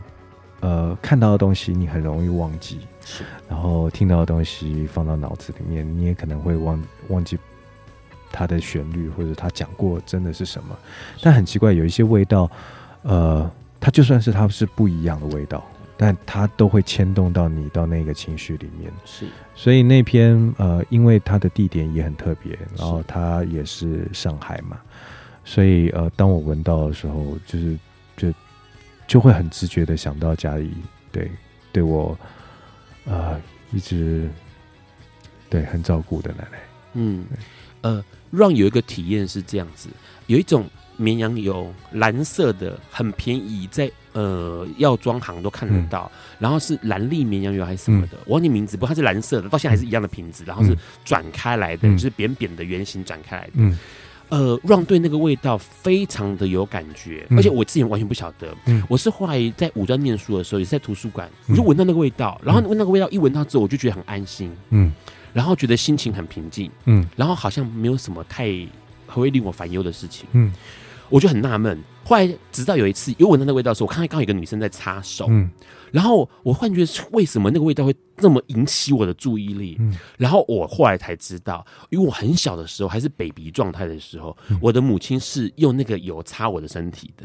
B: 呃看到的东西你很容易忘记，
A: 是，
B: 然后听到的东西放到脑子里面，你也可能会忘忘记它的旋律或者他讲过真的是什么。但很奇怪，有一些味道，呃，它就算是它是不一样的味道，但它都会牵动到你到那个情绪里面。
A: 是，
B: 所以那篇呃，因为它的地点也很特别，然后它也是上海嘛，所以呃，当我闻到的时候，就是。就就会很直觉的想到家里，对对我，呃，一直对很照顾的奶奶。
A: 嗯，呃，让有一个体验是这样子，有一种绵羊油，蓝色的，很便宜，在呃药妆行都看得到，嗯、然后是兰利绵羊油还是什么的，嗯、我忘记名字，不过它是蓝色的，到现在还是一样的瓶子，然后是转开来的，嗯、就是扁扁的圆形转开来的。嗯呃，让对那个味道非常的有感觉，嗯、而且我之前完全不晓得。嗯，我是后来在五专念书的时候，也是在图书馆，我就闻到那个味道，嗯、然后闻那个味道一闻到之后，我就觉得很安心。嗯，然后觉得心情很平静。嗯，然后好像没有什么太会令我烦忧的事情。嗯，我就很纳闷。后来直到有一次又闻到那个味道的时候，我看到刚好有一个女生在擦手。嗯。然后我幻觉得，为什么那个味道会这么引起我的注意力？嗯，然后我后来才知道，因为我很小的时候，还是 baby 状态的时候，我的母亲是用那个油擦我的身体的。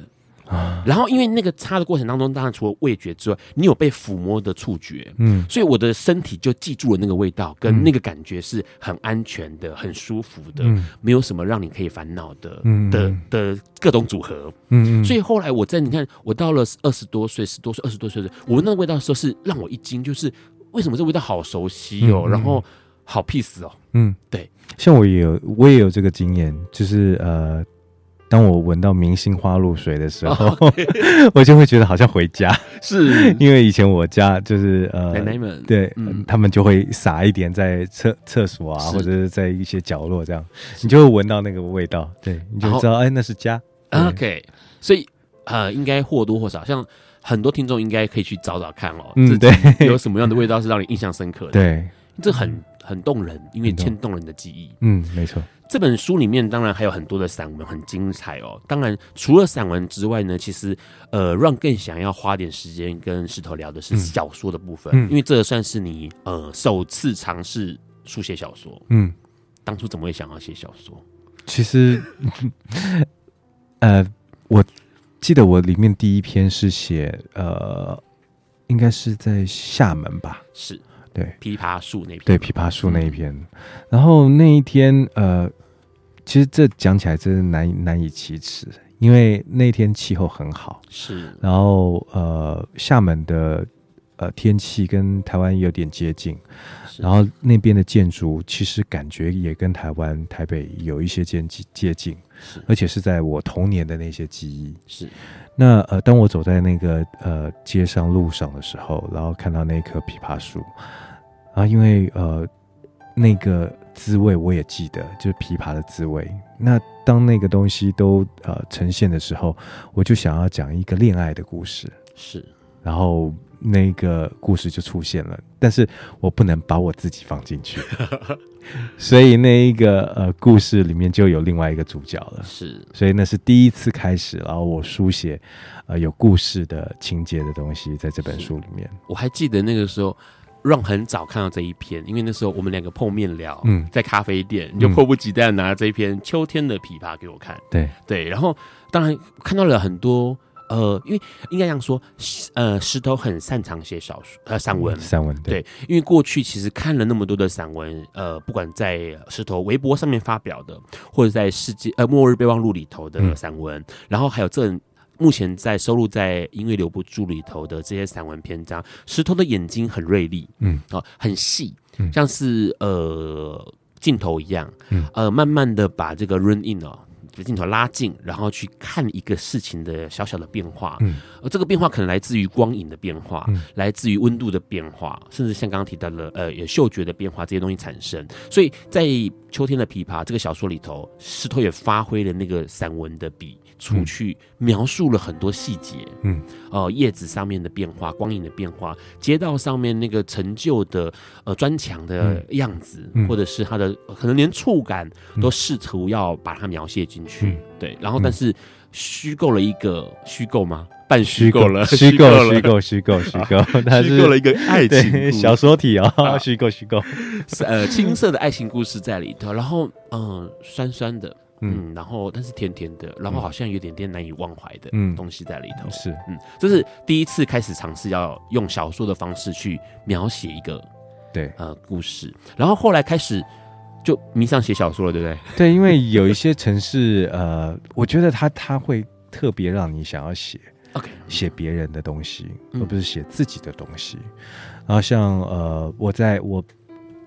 A: 然后，因为那个擦的过程当中，当然除了味觉之外，你有被抚摸的触觉，嗯，所以我的身体就记住了那个味道，跟那个感觉是很安全的、很舒服的，没有什么让你可以烦恼的，的的各种组合，嗯，所以后来我在你看，我到了二十多岁、十多岁、二十多岁的，我闻那个味道的时候是让我一惊，就是为什么这味道好熟悉哦，然后好 peace 哦，嗯，对，
B: 像我也有，我也有这个经验，就是呃。当我闻到明星花露水的时候，oh, 我就会觉得好像回家，
A: 是。
B: 因为以前我家就是呃，
A: 奶奶们。
B: 对，嗯、他们就会撒一点在厕厕所啊，或者是在一些角落这样，你就会闻到那个味道，对，你就知道哎，那是家。
A: OK，所以呃，应该或多或少，像很多听众应该可以去找找看哦，
B: 嗯，对，
A: 有什么样的味道是让你印象深刻的？
B: 对，
A: 这很很动人，因为牵动人的记忆。
B: 嗯，没错。
A: 这本书里面当然还有很多的散文，很精彩哦。当然，除了散文之外呢，其实呃，Ron 更想要花点时间跟石头聊的是小说的部分，嗯、因为这算是你呃首次尝试书写小说。嗯，当初怎么会想要写小说？
B: 其实，呃，我记得我里面第一篇是写呃，应该是在厦门吧？
A: 是。
B: 对，
A: 枇杷树那篇，
B: 对，枇杷树那一篇，嗯、然后那一天，呃，其实这讲起来真是难难以启齿，因为那天气候很好，
A: 是，
B: 然后呃，厦门的呃天气跟台湾有点接近，然后那边的建筑其实感觉也跟台湾台北有一些接接近，是，而且是在我童年的那些记忆，
A: 是。
B: 那呃，当我走在那个呃街上路上的时候，然后看到那棵枇杷树，啊，因为呃那个滋味我也记得，就是枇杷的滋味。那当那个东西都呃呈现的时候，我就想要讲一个恋爱的故事，
A: 是，
B: 然后。那个故事就出现了，但是我不能把我自己放进去，所以那一个呃故事里面就有另外一个主角了。
A: 是，
B: 所以那是第一次开始，然后我书写呃有故事的情节的东西在这本书里面。
A: 我还记得那个时候，让很早看到这一篇，因为那时候我们两个碰面聊，
B: 嗯，
A: 在咖啡店，你就迫不及待拿这一篇《秋天的琵琶》给我看。
B: 对
A: 对，然后当然看到了很多。呃，因为应该这样说，呃，石头很擅长写小说，呃，散文，
B: 散文对，
A: 对，因为过去其实看了那么多的散文，呃，不管在石头微博上面发表的，或者在世界呃末日备忘录里头的散文，嗯、然后还有这目前在收录在音乐留不住里头的这些散文篇章，石头的眼睛很锐利，嗯，哦、呃，很细，像是呃镜头一样，嗯，呃，慢慢的把这个 run in 哦。镜头拉近，然后去看一个事情的小小的变化，嗯，而这个变化可能来自于光影的变化，嗯，来自于温度的变化，甚至像刚刚提到的，呃，有嗅觉的变化，这些东西产生。所以在秋天的琵琶这个小说里头，石头也发挥了那个散文的笔。出去描述了很多细节，嗯，哦、呃，叶子上面的变化，光影的变化，街道上面那个陈旧的呃砖墙的样子，或者是它的可能连触感都试图要把它描写进去，嗯、对，然后但是虚构了一个虚构吗？半虚构了，
B: 虚构 虚构虚构虚构，它
A: 虚构了一个爱情
B: 小说体啊，虚构虚构，
A: 呃，青涩的爱情故事在里头，然后嗯、呃，酸酸的。嗯，然后但是甜甜的，然后好像有点点难以忘怀的东西在里头。
B: 是，
A: 嗯，这是第一次开始尝试要用小说的方式去描写一个
B: 对
A: 呃故事，然后后来开始就迷上写小说了，对不对？
B: 对，因为有一些城市，呃，我觉得他他会特别让你想要写
A: ，OK，
B: 写别人的东西，而不是写自己的东西。然后像呃，我在我。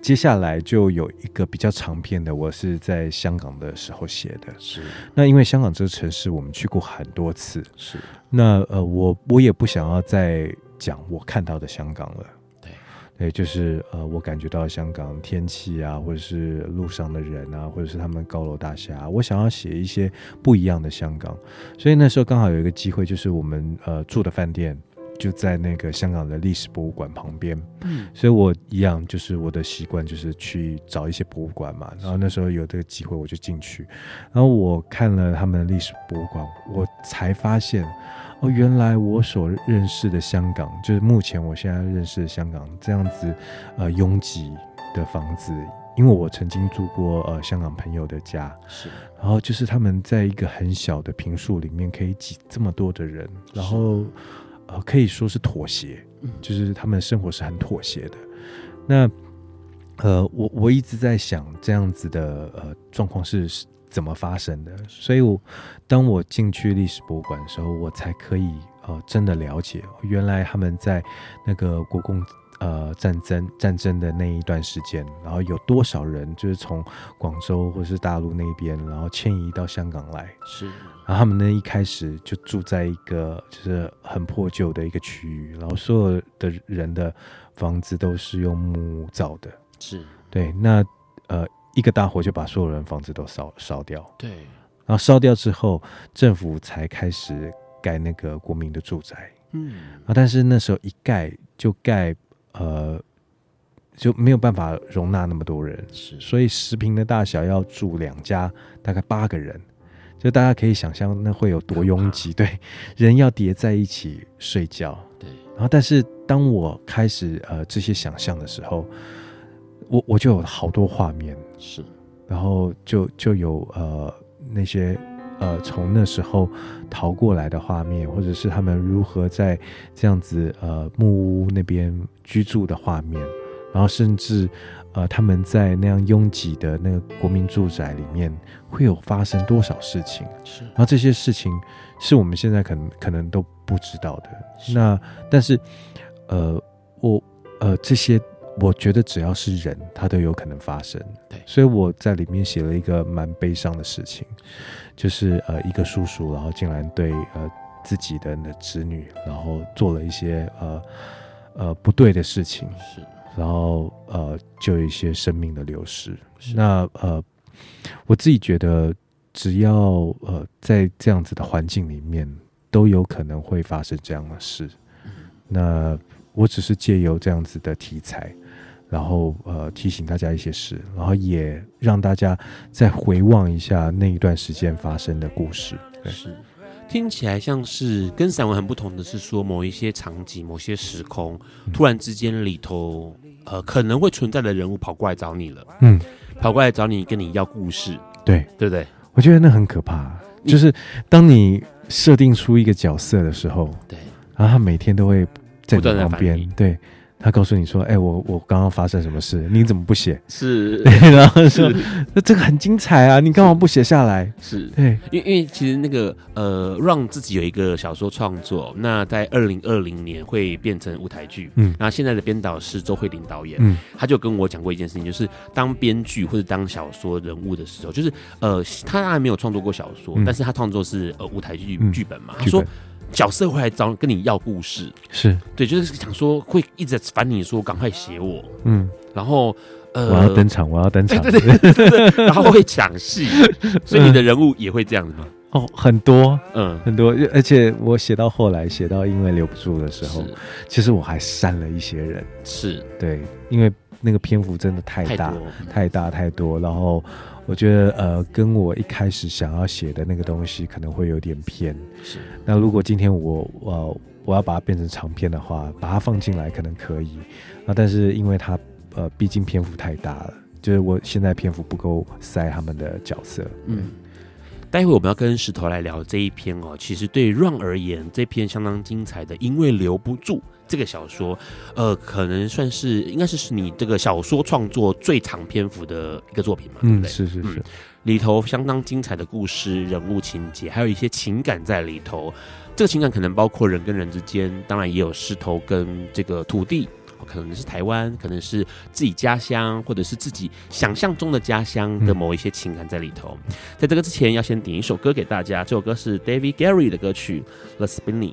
B: 接下来就有一个比较长篇的，我是在香港的时候写的。
A: 是，
B: 那因为香港这个城市我们去过很多次，
A: 是。
B: 那呃，我我也不想要再讲我看到的香港了。
A: 对，
B: 对，就是呃，我感觉到香港天气啊，或者是路上的人啊，或者是他们高楼大厦，我想要写一些不一样的香港。所以那时候刚好有一个机会，就是我们呃住的饭店。就在那个香港的历史博物馆旁边，嗯，所以我一样就是我的习惯就是去找一些博物馆嘛，然后那时候有这个机会我就进去，然后我看了他们的历史博物馆，我才发现哦，原来我所认识的香港，就是目前我现在认识的香港这样子呃拥挤的房子，因为我曾经住过呃香港朋友的家，
A: 是，
B: 然后就是他们在一个很小的平数里面可以挤这么多的人，然后。呃，可以说是妥协，就是他们生活是很妥协的。那呃，我我一直在想这样子的呃状况是怎么发生的，所以我当我进去历史博物馆的时候，我才可以呃真的了解，原来他们在那个国共。呃，战争战争的那一段时间，然后有多少人就是从广州或是大陆那边，然后迁移到香港来？
A: 是，
B: 然后他们呢一开始就住在一个就是很破旧的一个区域，然后所有的人的房子都是用木造的。
A: 是，
B: 对，那呃一个大火就把所有人房子都烧烧掉。
A: 对，
B: 然后烧掉之后，政府才开始盖那个国民的住宅。
A: 嗯，
B: 啊，但是那时候一盖就盖。呃，就没有办法容纳那么多人，
A: 是，
B: 所以十平的大小要住两家，大概八个人，就大家可以想象那会有多拥挤，对，人要叠在一起睡觉，
A: 对。
B: 然后，但是当我开始呃这些想象的时候，我我就有好多画面，
A: 是，
B: 然后就就有呃那些。呃，从那时候逃过来的画面，或者是他们如何在这样子呃木屋那边居住的画面，然后甚至呃他们在那样拥挤的那个国民住宅里面会有发生多少事情？
A: 是，
B: 然后这些事情是我们现在可能可能都不知道的。那但是呃我呃这些。我觉得只要是人，他都有可能发生。
A: 对，
B: 所以我在里面写了一个蛮悲伤的事情，就是呃一个叔叔，然后竟然对呃自己的那子女，然后做了一些呃呃不对的事情，
A: 是，
B: 然后呃就有一些生命的流失。那呃我自己觉得，只要呃在这样子的环境里面，都有可能会发生这样的事。
A: 嗯，
B: 那我只是借由这样子的题材。然后呃提醒大家一些事，然后也让大家再回望一下那一段时间发生的故事。对，
A: 是，听起来像是跟散文很不同的是说，某一些场景、某些时空，突然之间里头呃可能会存在的人物跑过来找你了，嗯，跑过来找你跟你要故事，
B: 对
A: 对不对？
B: 我觉得那很可怕，就是当你设定出一个角色的时候，
A: 对，
B: 然后他每天都会在你旁边，对。他告诉你说：“哎、欸，我我刚刚发生什么事？你怎么不写？”
A: 是，
B: 然后说：“那这个很精彩啊，你干嘛不写下来？”
A: 是，
B: 对，
A: 因为因为其实那个呃，Ron 自己有一个小说创作，那在二零二零年会变成舞台剧。嗯，那现在的编导是周慧玲导演。嗯，他就跟我讲过一件事情，就是当编剧或者当小说人物的时候，就是呃，他当然没有创作过小说，嗯、但是他创作是呃舞台剧剧本嘛。嗯、他说。角色会来找跟你要故事，
B: 是。对，
A: 就是想说会一直烦你说赶快写我，嗯，然后呃，
B: 我要登场，我要登
A: 场，对对对，对，然后会抢戏，所以你的人物也会这样子吗？
B: 哦，很多，嗯，很多，而且我写到后来，写到因为留不住的时候，其实我还删了一些人，
A: 是。对，
B: 因为那个篇幅真的太大，太，太大太多，然后。我觉得呃，跟我一开始想要写的那个东西可能会有点偏。是。那如果今天我呃我要把它变成长篇的话，把它放进来可能可以啊，但是因为它呃毕竟篇幅太大了，就是我现在篇幅不够塞他们的角色。嗯。
A: 待会我们要跟石头来聊这一篇哦，其实对 Run 而言，这篇相当精彩的，因为留不住。这个小说，呃，可能算是应该是是你这个小说创作最长篇幅的一个作品嘛，对不对？
B: 是是是，嗯，
A: 里头相当精彩的故事、人物情节，还有一些情感在里头。这个情感可能包括人跟人之间，当然也有石头跟这个土地，可能是台湾，可能是自己家乡，或者是自己想象中的家乡的某一些情感在里头。嗯，在这个之前，要先点一首歌给大家，这首歌是 David Gary 的歌曲《The Spinning》。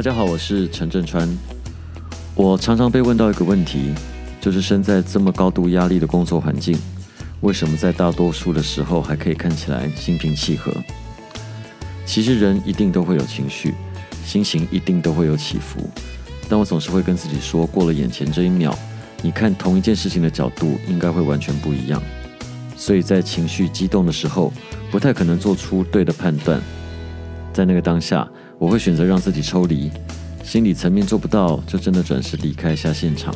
C: 大家好，我是陈振川。我常常被问到一个问题，就是身在这么高度压力的工作环境，为什么在大多数的时候还可以看起来心平气和？其实人一定都会有情绪，心情一定都会有起伏，但我总是会跟自己说，过了眼前这一秒，你看同一件事情的角度应该会完全不一样。所以在情绪激动的时候，不太可能做出对的判断，在那个当下。我会选择让自己抽离，心理层面做不到，就真的转身离开一下现场。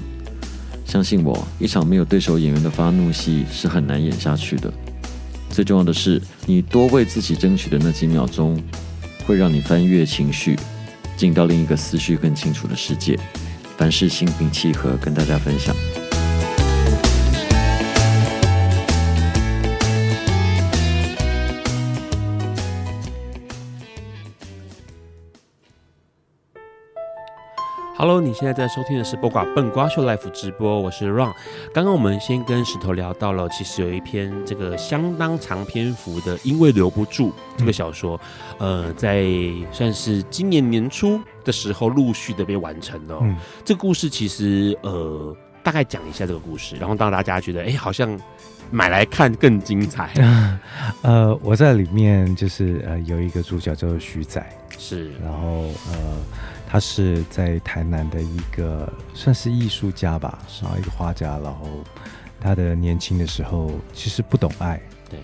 C: 相信我，一场没有对手演员的发怒戏是很难演下去的。最重要的是，你多为自己争取的那几秒钟，会让你翻越情绪，进到另一个思绪更清楚的世界。凡事心平气和，跟大家分享。
A: Hello，你现在在收听的是《播瓜笨瓜秀》Life 直播，我是 Ron。刚刚我们先跟石头聊到了，其实有一篇这个相当长篇幅的《因为留不住》这个小说，嗯、呃，在算是今年年初的时候陆续的被完成了。嗯，这个故事其实呃，大概讲一下这个故事，然后让大家觉得，哎，好像买来看更精彩。
B: 呃，我在里面就是呃有一个主角叫做徐仔，
A: 是，
B: 然后呃。他是在台南的一个算是艺术家吧，然后一个画家，然后他的年轻的时候其实不懂爱，
A: 对，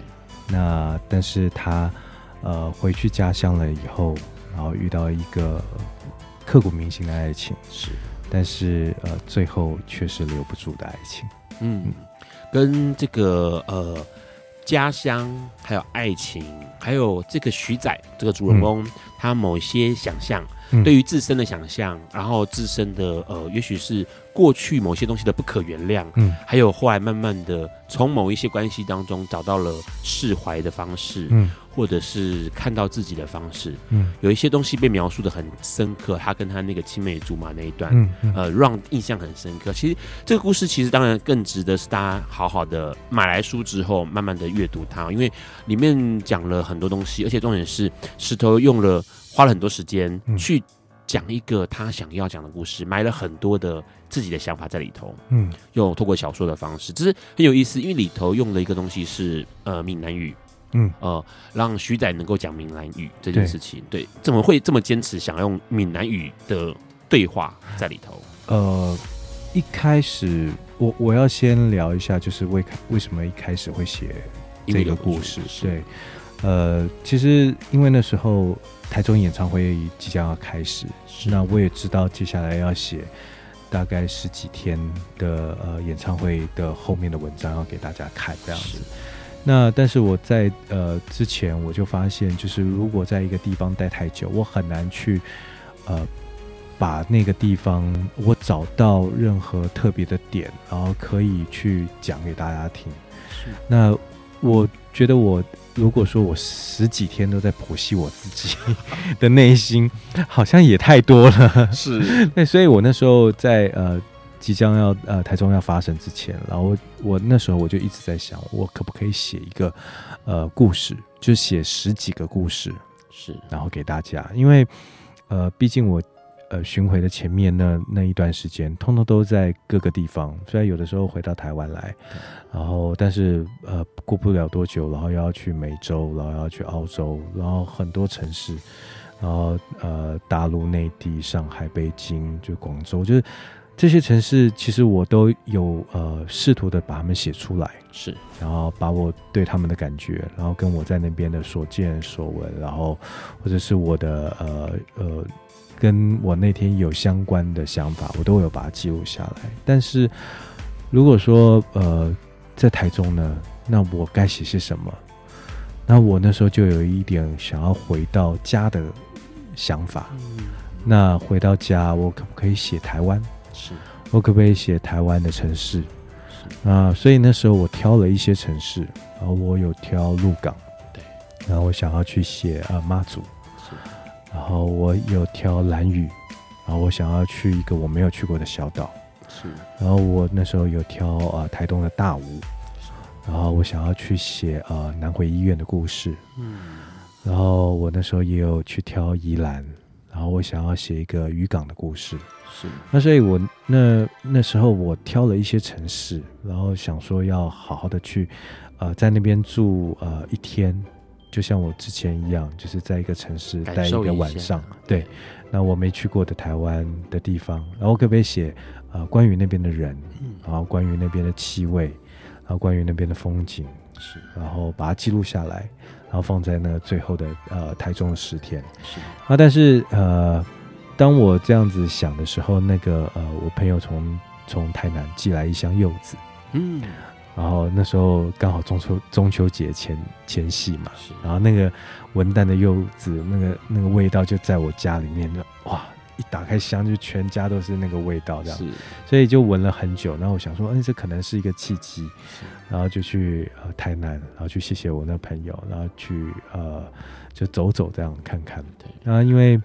B: 那但是他呃回去家乡了以后，然后遇到一个刻骨铭心的爱情，
A: 是，
B: 但是呃最后却是留不住的爱情，
A: 嗯，嗯。跟这个呃家乡还有爱情，还有这个徐仔这个主人公，嗯、他某些想象。嗯、对于自身的想象，然后自身的呃，也许是过去某些东西的不可原谅，嗯，还有后来慢慢的从某一些关系当中找到了释怀的方式，嗯，或者是看到自己的方式，嗯，有一些东西被描述的很深刻，他跟他那个青梅竹马那一段，嗯，嗯。呃，让印象很深刻。其实这个故事其实当然更值得是大家好好的买来书之后，慢慢的阅读它，因为里面讲了很多东西，而且重点是石头用了。花了很多时间去讲一个他想要讲的故事，埋了很多的自己的想法在里头。嗯，用透过小说的方式，只是很有意思，因为里头用的一个东西是呃闽南语。嗯，呃，让徐仔能够讲闽南语这件事情，对，怎么会这么坚持想要用闽南语的对话在里头？
B: 呃，一开始我我要先聊一下，就是为为什么一开始会写这个故事？对。呃，其实因为那时候台中演唱会即将要开始，那我也知道接下来要写大概十几天的呃演唱会的后面的文章要给大家看这样子。那但是我在呃之前我就发现，就是如果在一个地方待太久，我很难去呃把那个地方我找到任何特别的点，然后可以去讲给大家听。那我觉得我。如果说我十几天都在剖析我自己 的内心，好像也太多了。
A: 是，
B: 那所以我那时候在呃即将要呃台中要发生之前，然后我，我那时候我就一直在想，我可不可以写一个呃故事，就写十几个故事，
A: 是，然
B: 后给大家，因为呃毕竟我。呃，巡回的前面那那一段时间，通通都在各个地方。虽然有的时候回到台湾来，然后但是呃，过不了多久，然后又要去美洲，然后要去澳洲，然后很多城市，然后呃，大陆、内地、上海、北京，就广州，就是这些城市，其实我都有呃试图的把他们写出来，
A: 是，
B: 然后把我对他们的感觉，然后跟我在那边的所见所闻，然后或者是我的呃呃。跟我那天有相关的想法，我都有把它记录下来。但是，如果说呃，在台中呢，那我该写些什么？那我那时候就有一点想要回到家的想法。嗯、那回到家，我可不可以写台湾？
A: 是，
B: 我可不可以写台湾的城市？是啊，所以那时候我挑了一些城市，然后我有挑鹿港，
A: 对，
B: 然后我想要去写啊妈祖。然后我有挑蓝屿，然后我想要去一个我没有去过的小岛，
A: 是。
B: 然后我那时候有挑啊、呃、台东的大武，然后我想要去写啊、呃、南回医院的故事，嗯。然后我那时候也有去挑宜兰，然后我想要写一个渔港的故事，
A: 是。
B: 那所以我那那时候我挑了一些城市，然后想说要好好的去，呃，在那边住呃一天。就像我之前一样，就是在一个城市待一个晚上。对，那我没去过的台湾的地方，然后可不可以写呃关于那边的人，然后关于那边的气味，然后关于那边的风景，
A: 是，
B: 然后把它记录下来，然后放在那最后的呃台中的十天。
A: 是
B: 啊，但是呃，当我这样子想的时候，那个呃，我朋友从从台南寄来一箱柚子，嗯。然后那时候刚好中秋中秋节前前夕嘛，然后那个文旦的柚子，那个那个味道就在我家里面，哇！一打开箱就全家都是那个味道，这样，所以就闻了很久。然后我想说，嗯，这可能是一个契机，然后就去呃台南，然后去谢谢我那朋友，然后去呃就走走这样看看。对，然后因为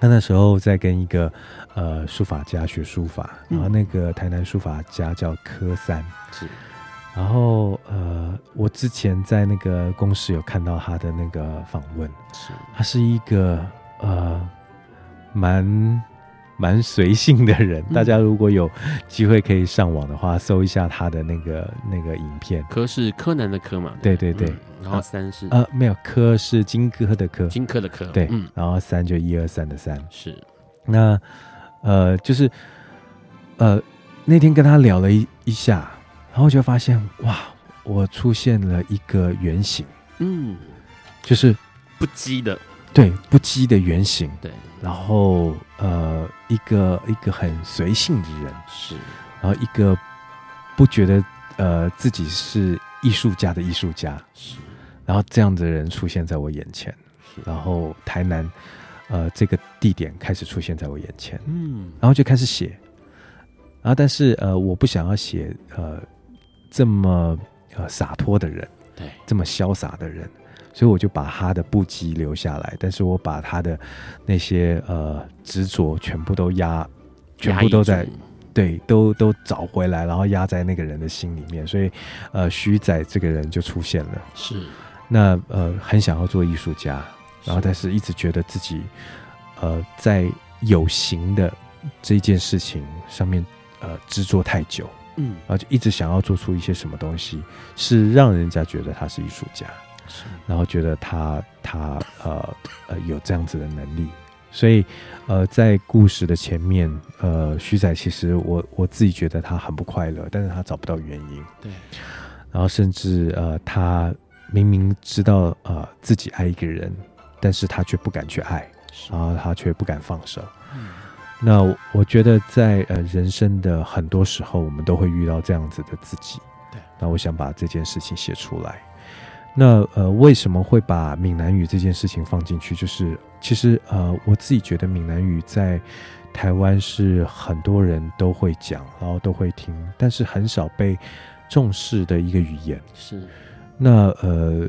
B: 他那时候在跟一个呃书法家学书法，然后那个台南书法家叫柯三。是。然后呃，我之前在那个公司有看到他的那个访问，是，他是一个呃蛮蛮随性的人。嗯、大家如果有机会可以上网的话，搜一下他的那个那个影片。
A: 柯是柯南的柯嘛？
B: 对对对。嗯、
A: 然后三是
B: 呃没有，柯是金科的柯，
A: 金科的柯。
B: 对，嗯。然后三就一二三的三。
A: 是。
B: 那呃就是呃那天跟他聊了一一下。然后就发现哇，我出现了一个原型，嗯，就是
A: 不羁的，
B: 对，不羁的原型，
A: 对。
B: 然后呃，一个一个很随性的人，
A: 是。
B: 然后一个不觉得呃自己是艺术家的艺术家，
A: 是。
B: 然后这样的人出现在我眼前，是。然后台南呃这个地点开始出现在我眼前，
A: 嗯，
B: 然后就开始写，然后但是呃我不想要写呃这么呃洒脱的人，
A: 对，
B: 这么潇洒的人，所以我就把他的不羁留下来，但是我把他的那些呃执着全部都压，全部都在。对，都都找回来，然后压在那个人的心里面，所以，呃，徐仔这个人就出现了。
A: 是，
B: 那呃，很想要做艺术家，然后但是一直觉得自己，呃，在有形的这件事情上面，呃，执着太久，
A: 嗯，
B: 然后就一直想要做出一些什么东西，是让人家觉得他是艺术家，
A: 是，
B: 然后觉得他他呃呃有这样子的能力。所以，呃，在故事的前面，呃，徐仔其实我我自己觉得他很不快乐，但是他找不到原因。
A: 对。
B: 然后甚至呃，他明明知道呃自己爱一个人，但是他却不敢去爱，然后他却不敢放手。嗯。那我觉得在呃人生的很多时候，我们都会遇到这样子的自己。
A: 对。
B: 那我想把这件事情写出来。那呃，为什么会把闽南语这件事情放进去？就是其实呃，我自己觉得闽南语在台湾是很多人都会讲，然后都会听，但是很少被重视的一个语言。
A: 是。
B: 那呃，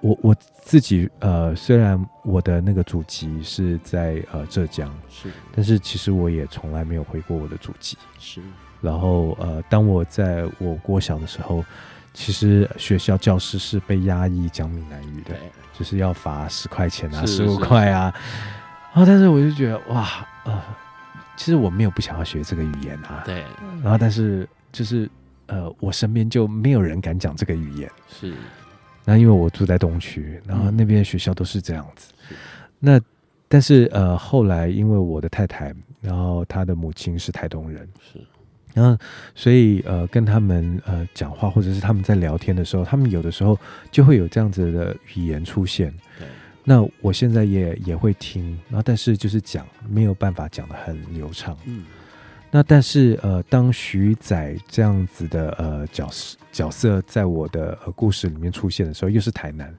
B: 我我自己呃，虽然我的那个祖籍是在呃浙江，
A: 是，
B: 但是其实我也从来没有回过我的祖籍。
A: 是。
B: 然后呃，当我在我国小的时候。其实学校教师是被压抑讲闽南语的，就是要罚十块钱啊，十五块啊。然后，但是我就觉得哇，呃，其实我没有不想要学这个语言啊。
A: 对。
B: 然后，但是就是呃，我身边就没有人敢讲这个语言。
A: 是。
B: 那因为我住在东区，然后那边学校都是这样子。
A: 是。
B: 那但是呃，后来因为我的太太，然后她的母亲是台东人。是。然后，所以呃，跟他们呃讲话，或者是他们在聊天的时候，他们有的时候就会有这样子的语言出现。
A: 对。
B: 那我现在也也会听，然后但是就是讲没有办法讲的很流畅。嗯。那但是呃，当徐仔这样子的呃角色角色在我的呃故事里面出现的时候，又是台南，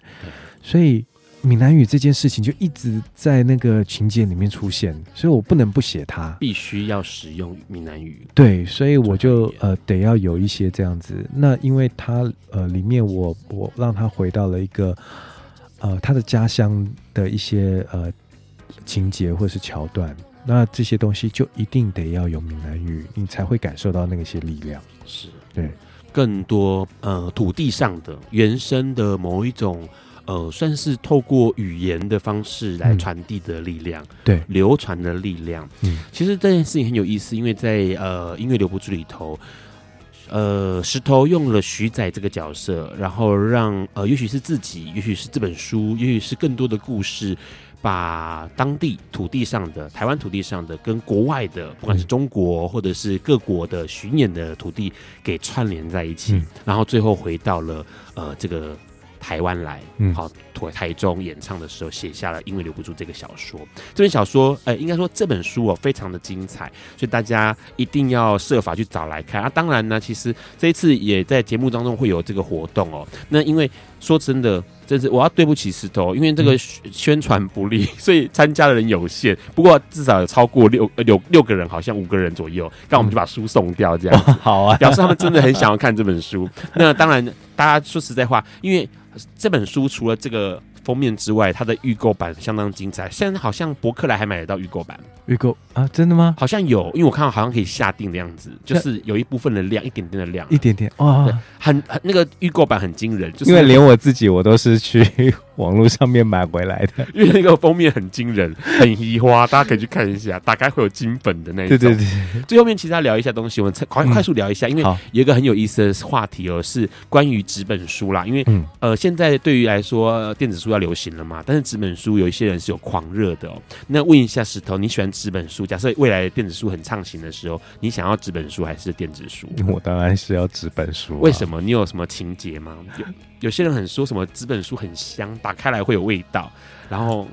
B: 所以。闽南语这件事情就一直在那个情节里面出现，所以我不能不写它，
A: 必须要使用闽南语。
B: 对，所以我就呃得要有一些这样子。那因为它呃里面我我让他回到了一个呃他的家乡的一些呃情节或是桥段，那这些东西就一定得要有闽南语，你才会感受到那些力量。
A: 是
B: 对，
A: 更多呃土地上的原生的某一种。呃，算是透过语言的方式来传递的力量，
B: 嗯、对，
A: 流传的力量。嗯，其实这件事情很有意思，因为在呃音乐留不住里头，呃，石头用了徐仔这个角色，然后让呃，也许是自己，也许是这本书，也许是更多的故事，把当地土地上的台湾土地上的跟国外的，不管是中国或者是各国的巡演的土地给串联在一起，嗯、然后最后回到了呃这个。台湾来，嗯，好，台台中演唱的时候写下了《因为留不住》这个小说。这本小说，呃，应该说这本书哦，非常的精彩，所以大家一定要设法去找来看啊。当然呢，其实这一次也在节目当中会有这个活动哦。那因为说真的，真是我要对不起石头，因为这个宣传不利，所以参加的人有限。不过至少有超过六 六六个人，好像五个人左右。那我们就把书送掉，这样
B: 好啊，
A: 表示他们真的很想要看这本书。那当然，大家说实在话，因为。这本书除了这个封面之外，它的预购版相当精彩。现在好像博客来还买得到预购版。
B: 预购啊，真的吗？
A: 好像有，因为我看到好像可以下定的样子，就是有一部分的量，一点点的量，
B: 一点点哇，
A: 很很那个预购版很惊人，就是
B: 因为连我自己我都是去 网络上面买回来的，
A: 因为那个封面很惊人，很移花，大家可以去看一下，打开会有金粉的那种。对对对。最后面其实要聊一下东西，我们快快速聊一下，因为有一个很有意思的话题哦，是关于纸本书啦，因为呃现在对于来说电子书要流行了嘛，但是纸本书有一些人是有狂热的哦。那问一下石头，你喜欢？纸本书，假设未来电子书很畅行的时候，你想要纸本书还是电子书？
B: 我当然是要纸本书啊。
A: 为什么？你有什么情节吗？有有些人很说什么纸本书很香，打开来会有味道。然后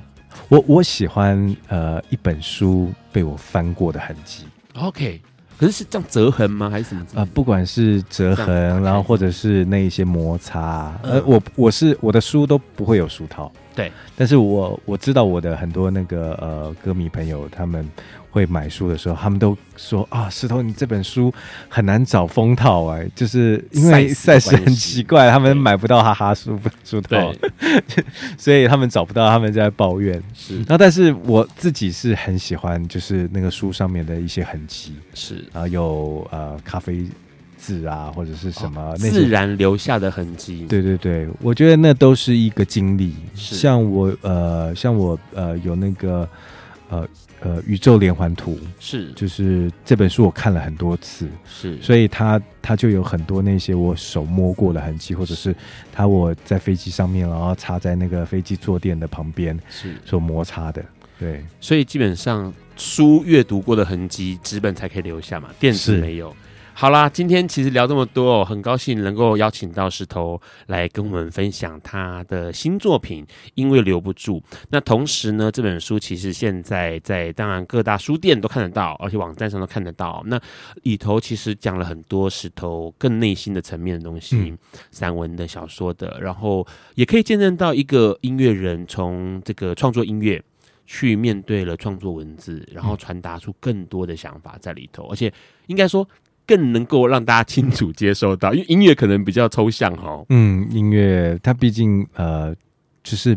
B: 我我喜欢呃一本书被我翻过的痕迹。
A: OK，可是是这样折痕吗？还是什么？
B: 呃，不管是折痕，然后或者是那一些摩擦，呃，我我是我的书都不会有书套。
A: 对，
B: 但是我我知道我的很多那个呃歌迷朋友他们。会买书的时候，他们都说啊，石头，你这本书很难找封套哎，就是因为 size 很奇怪，他们买不到哈哈书书套，所以他们找不到，他们在抱怨。是，然后但是我自己是很喜欢，就是那个书上面的一些痕迹，
A: 是
B: 啊，有呃咖啡字啊，或者是什么、哦、
A: 自然留下的痕迹。
B: 对对对，我觉得那都是一个经历。像我呃，像我呃，有那个呃。呃，宇宙连环图
A: 是，
B: 就是这本书我看了很多次，
A: 是，
B: 所以它它就有很多那些我手摸过的痕迹，或者是它我在飞机上面，然后插在那个飞机坐垫的旁边，是。所摩擦的，对，
A: 所以基本上书阅读过的痕迹，纸本才可以留下嘛，电子没有。好啦，今天其实聊这么多，很高兴能够邀请到石头来跟我们分享他的新作品《因为留不住》。那同时呢，这本书其实现在在当然各大书店都看得到，而且网站上都看得到。那里头其实讲了很多石头更内心的层面的东西，嗯、散文的、小说的，然后也可以见证到一个音乐人从这个创作音乐去面对了创作文字，然后传达出更多的想法在里头，而且应该说。更能够让大家清楚接收到，因为音乐可能比较抽象哈。
B: 嗯，音乐它毕竟呃，就是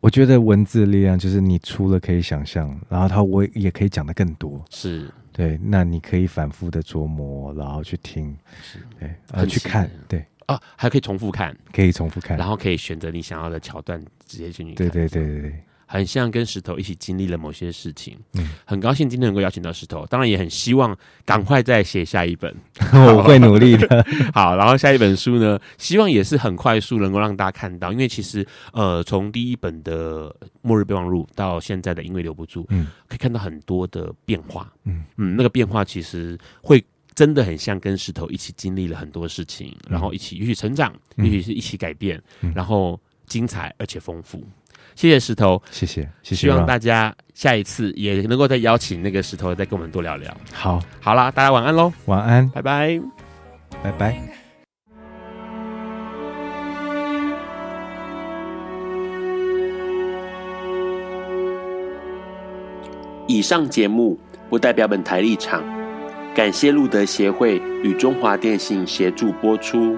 B: 我觉得文字的力量就是你除了可以想象，然后它我也可以讲的更多。
A: 是
B: 对，那你可以反复的琢磨，然后去听，是对，呃，去看，对
A: 啊，还可以重复看，
B: 可以重复看，
A: 然后可以选择你想要的桥段直接进去看。
B: 对对对对对。
A: 很像跟石头一起经历了某些事情，嗯，很高兴今天能够邀请到石头，当然也很希望赶快再写下一本，
B: 我会努力的。
A: 好，然后下一本书呢，希望也是很快速能够让大家看到，因为其实呃，从第一本的《末日备忘录》到现在的《因为留不住》，嗯，可以看到很多的变化，嗯。嗯，那个变化其实会真的很像跟石头一起经历了很多事情，然后一起一起成长，也许是一起改变，然后精彩而且丰富。谢谢石头，
B: 谢谢，谢谢。
A: 希望大家下一次也能够再邀请那个石头再跟我们多聊聊。
B: 好，
A: 好啦，大家晚安喽，
B: 晚安，
A: 拜拜，
B: 拜拜。
A: 以上节目不代表本台立场，感谢路德协会与中华电信协助播出。